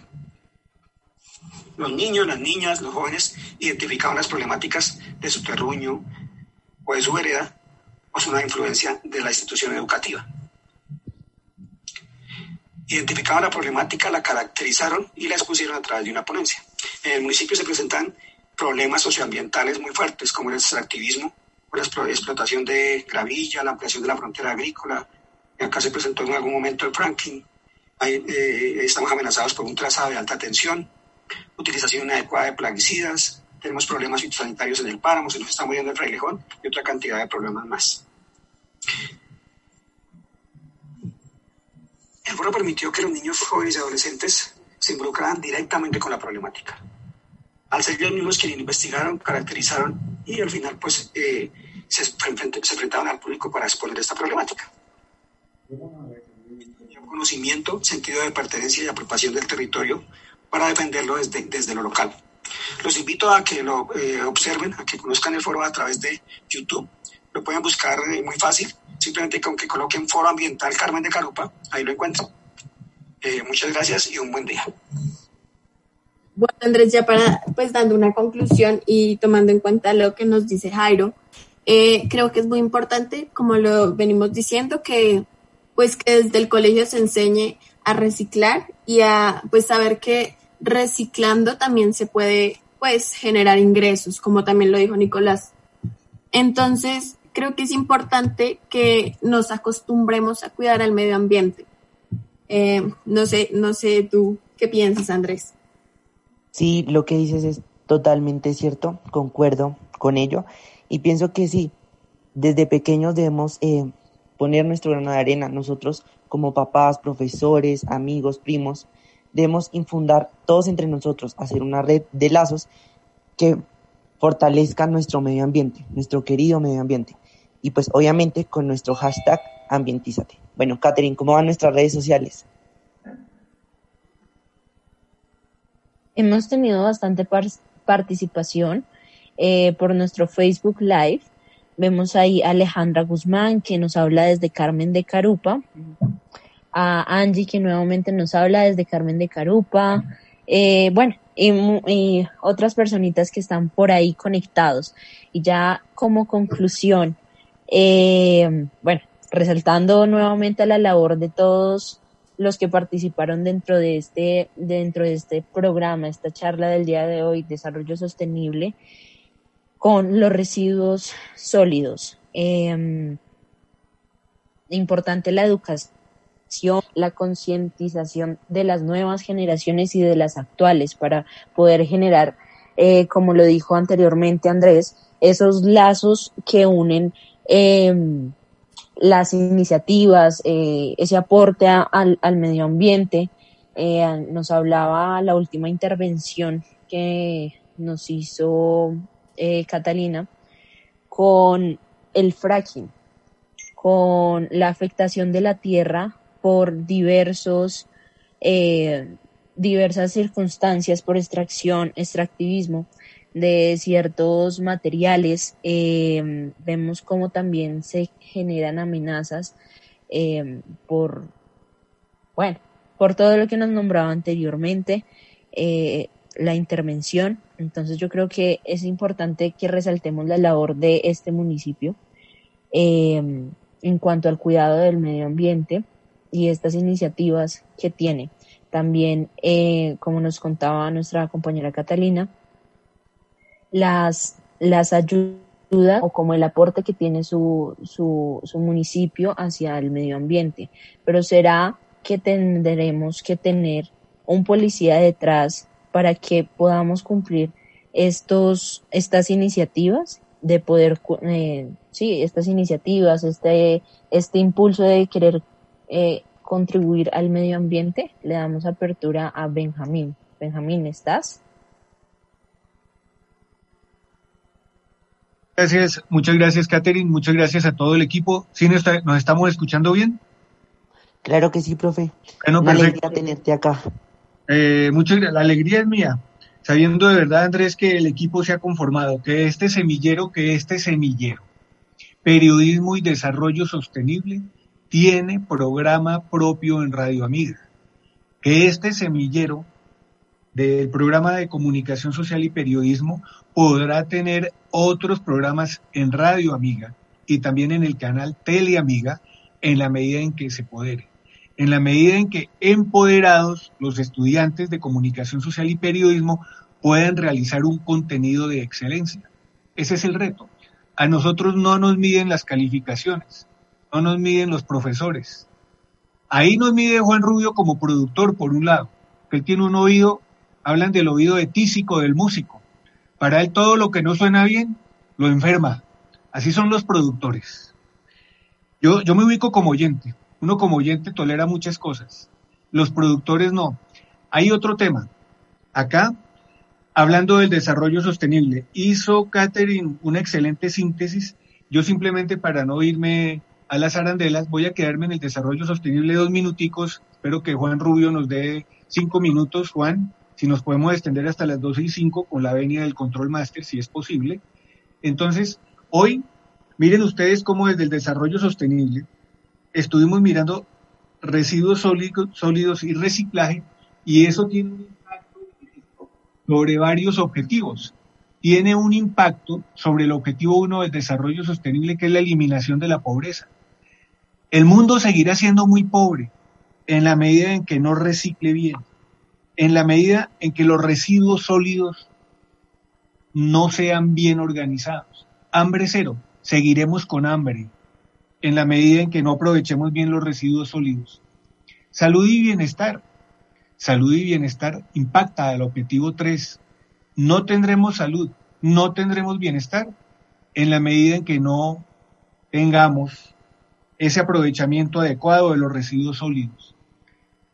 Los niños, las niñas, los jóvenes identificaban las problemáticas de su terruño o de su vereda o su influencia de la institución educativa. Identificaban la problemática, la caracterizaron y la expusieron a través de una ponencia. En el municipio se presentan problemas socioambientales muy fuertes, como el extractivismo, la explotación de gravilla, la ampliación de la frontera agrícola. Acá se presentó en algún momento el fracking, eh, estamos amenazados por un trazado de alta tensión, utilización inadecuada de plaguicidas, tenemos problemas fitosanitarios en el páramo, se nos está muriendo el frailejón y otra cantidad de problemas más. El foro permitió que los niños, jóvenes y adolescentes se involucraran directamente con la problemática. Al ser ellos mismos quienes investigaron, caracterizaron y al final pues eh, se, se enfrentaban al público para exponer esta problemática conocimiento, sentido de pertenencia y apropiación del territorio para defenderlo desde, desde lo local. Los invito a que lo eh, observen, a que conozcan el foro a través de YouTube. Lo pueden buscar eh, muy fácil, simplemente con que coloquen Foro Ambiental Carmen de Carupa, ahí lo encuentran. Eh, muchas gracias y un buen día. Bueno, Andrés, ya para, pues dando una conclusión y tomando en cuenta lo que nos dice Jairo, Eh, creo que es muy importante, como lo venimos diciendo, que pues que desde el colegio se enseñe a reciclar y a pues saber que reciclando también se puede pues generar ingresos, como también lo dijo Nicolás. Entonces, creo que es importante que nos acostumbremos a cuidar al medio ambiente. Eh, no sé, no sé tú qué piensas, Andrés. Sí, lo que dices es totalmente cierto, concuerdo con ello y pienso que sí, desde pequeños debemos eh, poner nuestro grano de arena, nosotros como papás, profesores, amigos, primos, debemos infundar todos entre nosotros, hacer una red de lazos que fortalezcan nuestro medio ambiente, nuestro querido medio ambiente. Y pues obviamente con nuestro hashtag ambientízate. Bueno, Catherine, ¿cómo van nuestras redes sociales? Hemos tenido bastante participación eh, por nuestro Facebook Live. Vemos ahí a Alejandra Guzmán, que nos habla desde Carmen de Carupa. A Angie, que nuevamente nos habla desde Carmen de Carupa. Eh, bueno, y, otras personitas que están por ahí conectados. Y ya como conclusión, eh, bueno, resaltando nuevamente la labor de todos los que participaron dentro de este, dentro de este programa, esta charla del día de hoy, Desarrollo Sostenible, con los residuos sólidos. Em, importante la educación, la concientización de las nuevas generaciones y de las actuales para poder generar, eh, como lo dijo anteriormente Andrés, esos lazos que unen eh, las iniciativas, eh, ese aporte al, medio ambiente. Eh, nos hablaba la última intervención que nos hizo eh, Catalina con el fracking, con la afectación de la tierra por diversos, diversas circunstancias, por extracción, extractivismo de ciertos materiales, eh, vemos cómo también se generan amenazas eh, por, bueno, por todo lo que nos nombraba anteriormente, eh, la intervención. Entonces yo creo que es importante que resaltemos la labor de este municipio en cuanto al cuidado del medio ambiente y estas iniciativas que tiene. También, como nos contaba nuestra compañera Catalina, las, las ayudas o como el aporte que tiene su, su, su municipio hacia el medio ambiente. Pero será que tendremos que tener un policía detrás para que podamos cumplir estos, estas iniciativas de poder, eh, sí, estas iniciativas, este, este impulso de querer eh, contribuir al medio ambiente. Le damos apertura a Benjamín. Benjamín, ¿estás? Gracias, muchas gracias, Catherine. Muchas gracias a todo el equipo. ¿Sí nos, estamos escuchando bien? Claro que sí, profe. Bueno, Una alegría tenerte acá. Eh, muchas La alegría es mía, sabiendo de verdad, Andrés, que el equipo se ha conformado, que este semillero, que este semillero, periodismo y desarrollo sostenible, tiene programa propio en Radio Amiga. Que este semillero del programa de comunicación social y periodismo podrá tener otros programas en Radio Amiga y también en el canal Tele Amiga en la medida en que se podere. En la medida en que empoderados los estudiantes de comunicación social y periodismo puedan realizar un contenido de excelencia. Ese es el reto. A nosotros no nos miden las calificaciones, no nos miden los profesores. Ahí nos mide Juan Rubio como productor, por un lado, que él tiene un oído, hablan del oído etísico del músico para él todo lo que no suena bien lo enferma. Así son los productores. Yo, yo me ubico como oyente. Uno como oyente tolera muchas cosas. Los productores no. Hay otro tema. Acá, hablando del desarrollo sostenible, hizo Catherine una excelente síntesis. Yo simplemente para no irme a las arandelas voy a quedarme en el desarrollo sostenible dos minuticos. Espero que Juan Rubio nos dé cinco minutos. Juan, si nos podemos extender hasta las 12 y 5 con la venia del control master, si es posible. Entonces, hoy, miren ustedes cómo desde el desarrollo sostenible estuvimos mirando residuos sólidos, y reciclaje, y eso tiene un impacto sobre varios objetivos. tiene un impacto sobre el objetivo 1 del desarrollo sostenible, que es la eliminación de la pobreza. El mundo seguirá siendo muy pobre en la medida en que no recicle bien, en la medida en que los residuos sólidos no sean bien organizados. Hambre cero, seguiremos con hambre en la medida en que no aprovechemos bien los residuos sólidos. Salud y bienestar. Salud y bienestar impacta al objetivo 3. No tendremos salud, no tendremos bienestar en la medida en que no tengamos ese aprovechamiento adecuado de los residuos sólidos.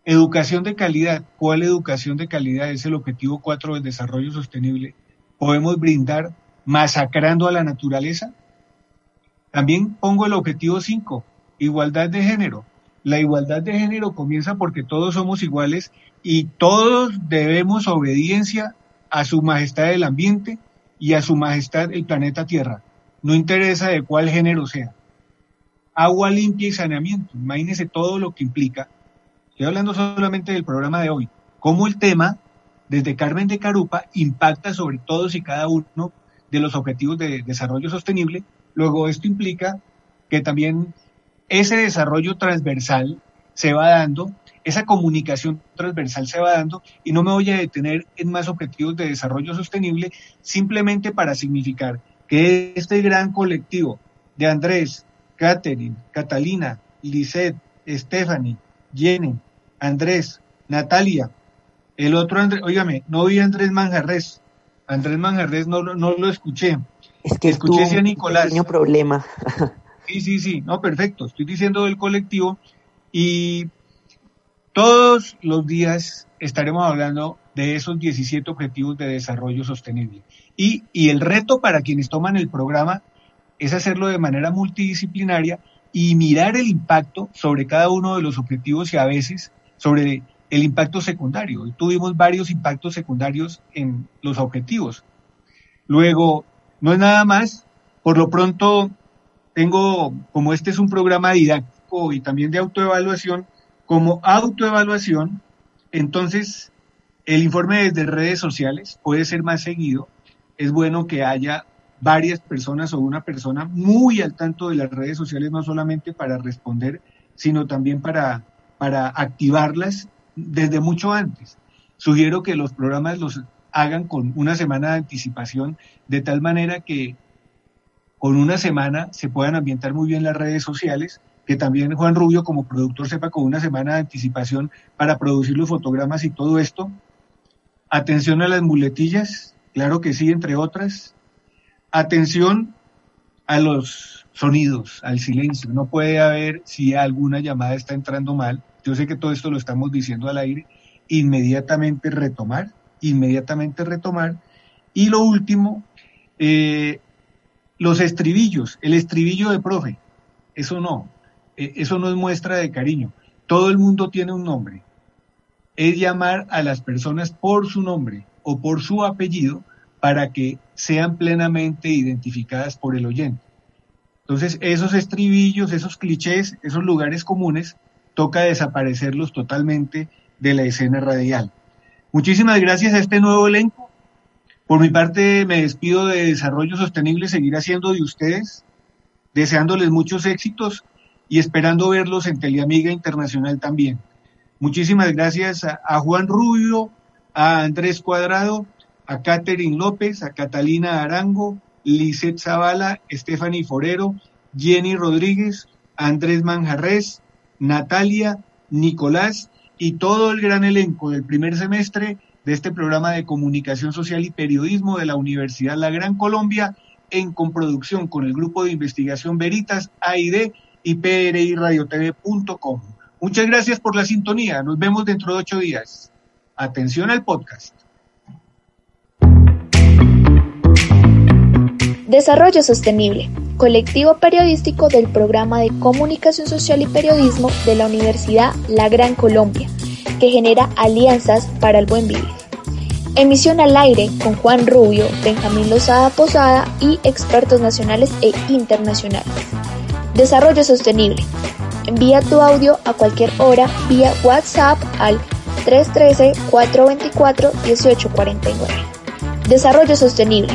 Educación de calidad. ¿Cuál educación de calidad es el objetivo 4 del desarrollo sostenible? ¿Podemos brindar masacrando a la naturaleza? También pongo el objetivo 5, igualdad de género. La igualdad de género comienza porque todos somos iguales y todos debemos obediencia a su majestad el ambiente y a su majestad el planeta Tierra. No interesa de cuál género sea. Agua limpia y saneamiento. Imagínense todo lo que implica. Estoy hablando solamente del programa de hoy. Cómo el tema, desde Carmen de Carupa, impacta sobre todos y cada uno de los objetivos de desarrollo sostenible Luego, esto implica que también ese desarrollo transversal se va dando, esa comunicación transversal se va dando y no me voy a detener en más objetivos de desarrollo sostenible simplemente para significar que este gran colectivo de Andrés, Catherine, Catalina, Lisette, Stephanie, Jenny, Andrés, Natalia, el otro Andrés, óigame, no vi a Andrés Manjarres, Andrés Manjarres no, no lo escuché, es que escuché Nicolás. Un pequeño problema. sí, sí, sí, no, perfecto. Estoy diciendo del colectivo y todos los días estaremos hablando de esos 17 objetivos de desarrollo sostenible. Y, y el reto para quienes toman el programa es hacerlo de manera multidisciplinaria y mirar el impacto sobre cada uno de los objetivos y a veces sobre el impacto secundario. tuvimos varios impactos secundarios en los objetivos. Luego, no es nada más. Por lo pronto, tengo, como este es un programa didáctico y también de autoevaluación, como autoevaluación, entonces el informe desde redes sociales puede ser más seguido. Es bueno que haya varias personas o una persona muy al tanto de las redes sociales, no solamente para responder, sino también para, para activarlas desde mucho antes. Sugiero que los programas los hagan con una semana de anticipación, de tal manera que con una semana se puedan ambientar muy bien las redes sociales, que también Juan Rubio como productor sepa con una semana de anticipación para producir los fotogramas y todo esto. Atención a las muletillas, claro que sí, entre otras. Atención a los sonidos, al silencio. No puede haber, si alguna llamada está entrando mal, yo sé que todo esto lo estamos diciendo al aire, inmediatamente retomar inmediatamente retomar. Y lo último, eh, los estribillos, el estribillo de profe, eso no, eh, eso no es muestra de cariño. Todo el mundo tiene un nombre. Es llamar a las personas por su nombre o por su apellido para que sean plenamente identificadas por el oyente. Entonces, esos estribillos, esos clichés, esos lugares comunes, toca desaparecerlos totalmente de la escena radial. Muchísimas gracias a este nuevo elenco. Por mi parte, me despido de Desarrollo Sostenible, seguir haciendo de ustedes, deseándoles muchos éxitos y esperando verlos en Teleamiga Internacional también. Muchísimas gracias a, Juan Rubio, a Andrés Cuadrado, a Catherine López, a Catalina Arango, Lisette Zavala, Stephanie Forero, Jenny Rodríguez, Andrés Manjarres, Natalia, Nicolás y todo el gran elenco del primer semestre de este programa de comunicación social y periodismo de la Universidad La Gran Colombia en comproducción con el grupo de investigación Veritas, AID y PRI TV.com. Muchas gracias por la sintonía. Nos vemos dentro de ocho días. Atención al podcast. Desarrollo Sostenible, colectivo periodístico del programa de Comunicación Social y Periodismo de la Universidad La Gran Colombia, que genera alianzas para el buen vivir. Emisión al aire con Juan Rubio, Benjamín Lozada Posada y expertos nacionales e internacionales. Desarrollo Sostenible. Envía tu audio a cualquier hora vía WhatsApp al 313-424-1849. Desarrollo Sostenible.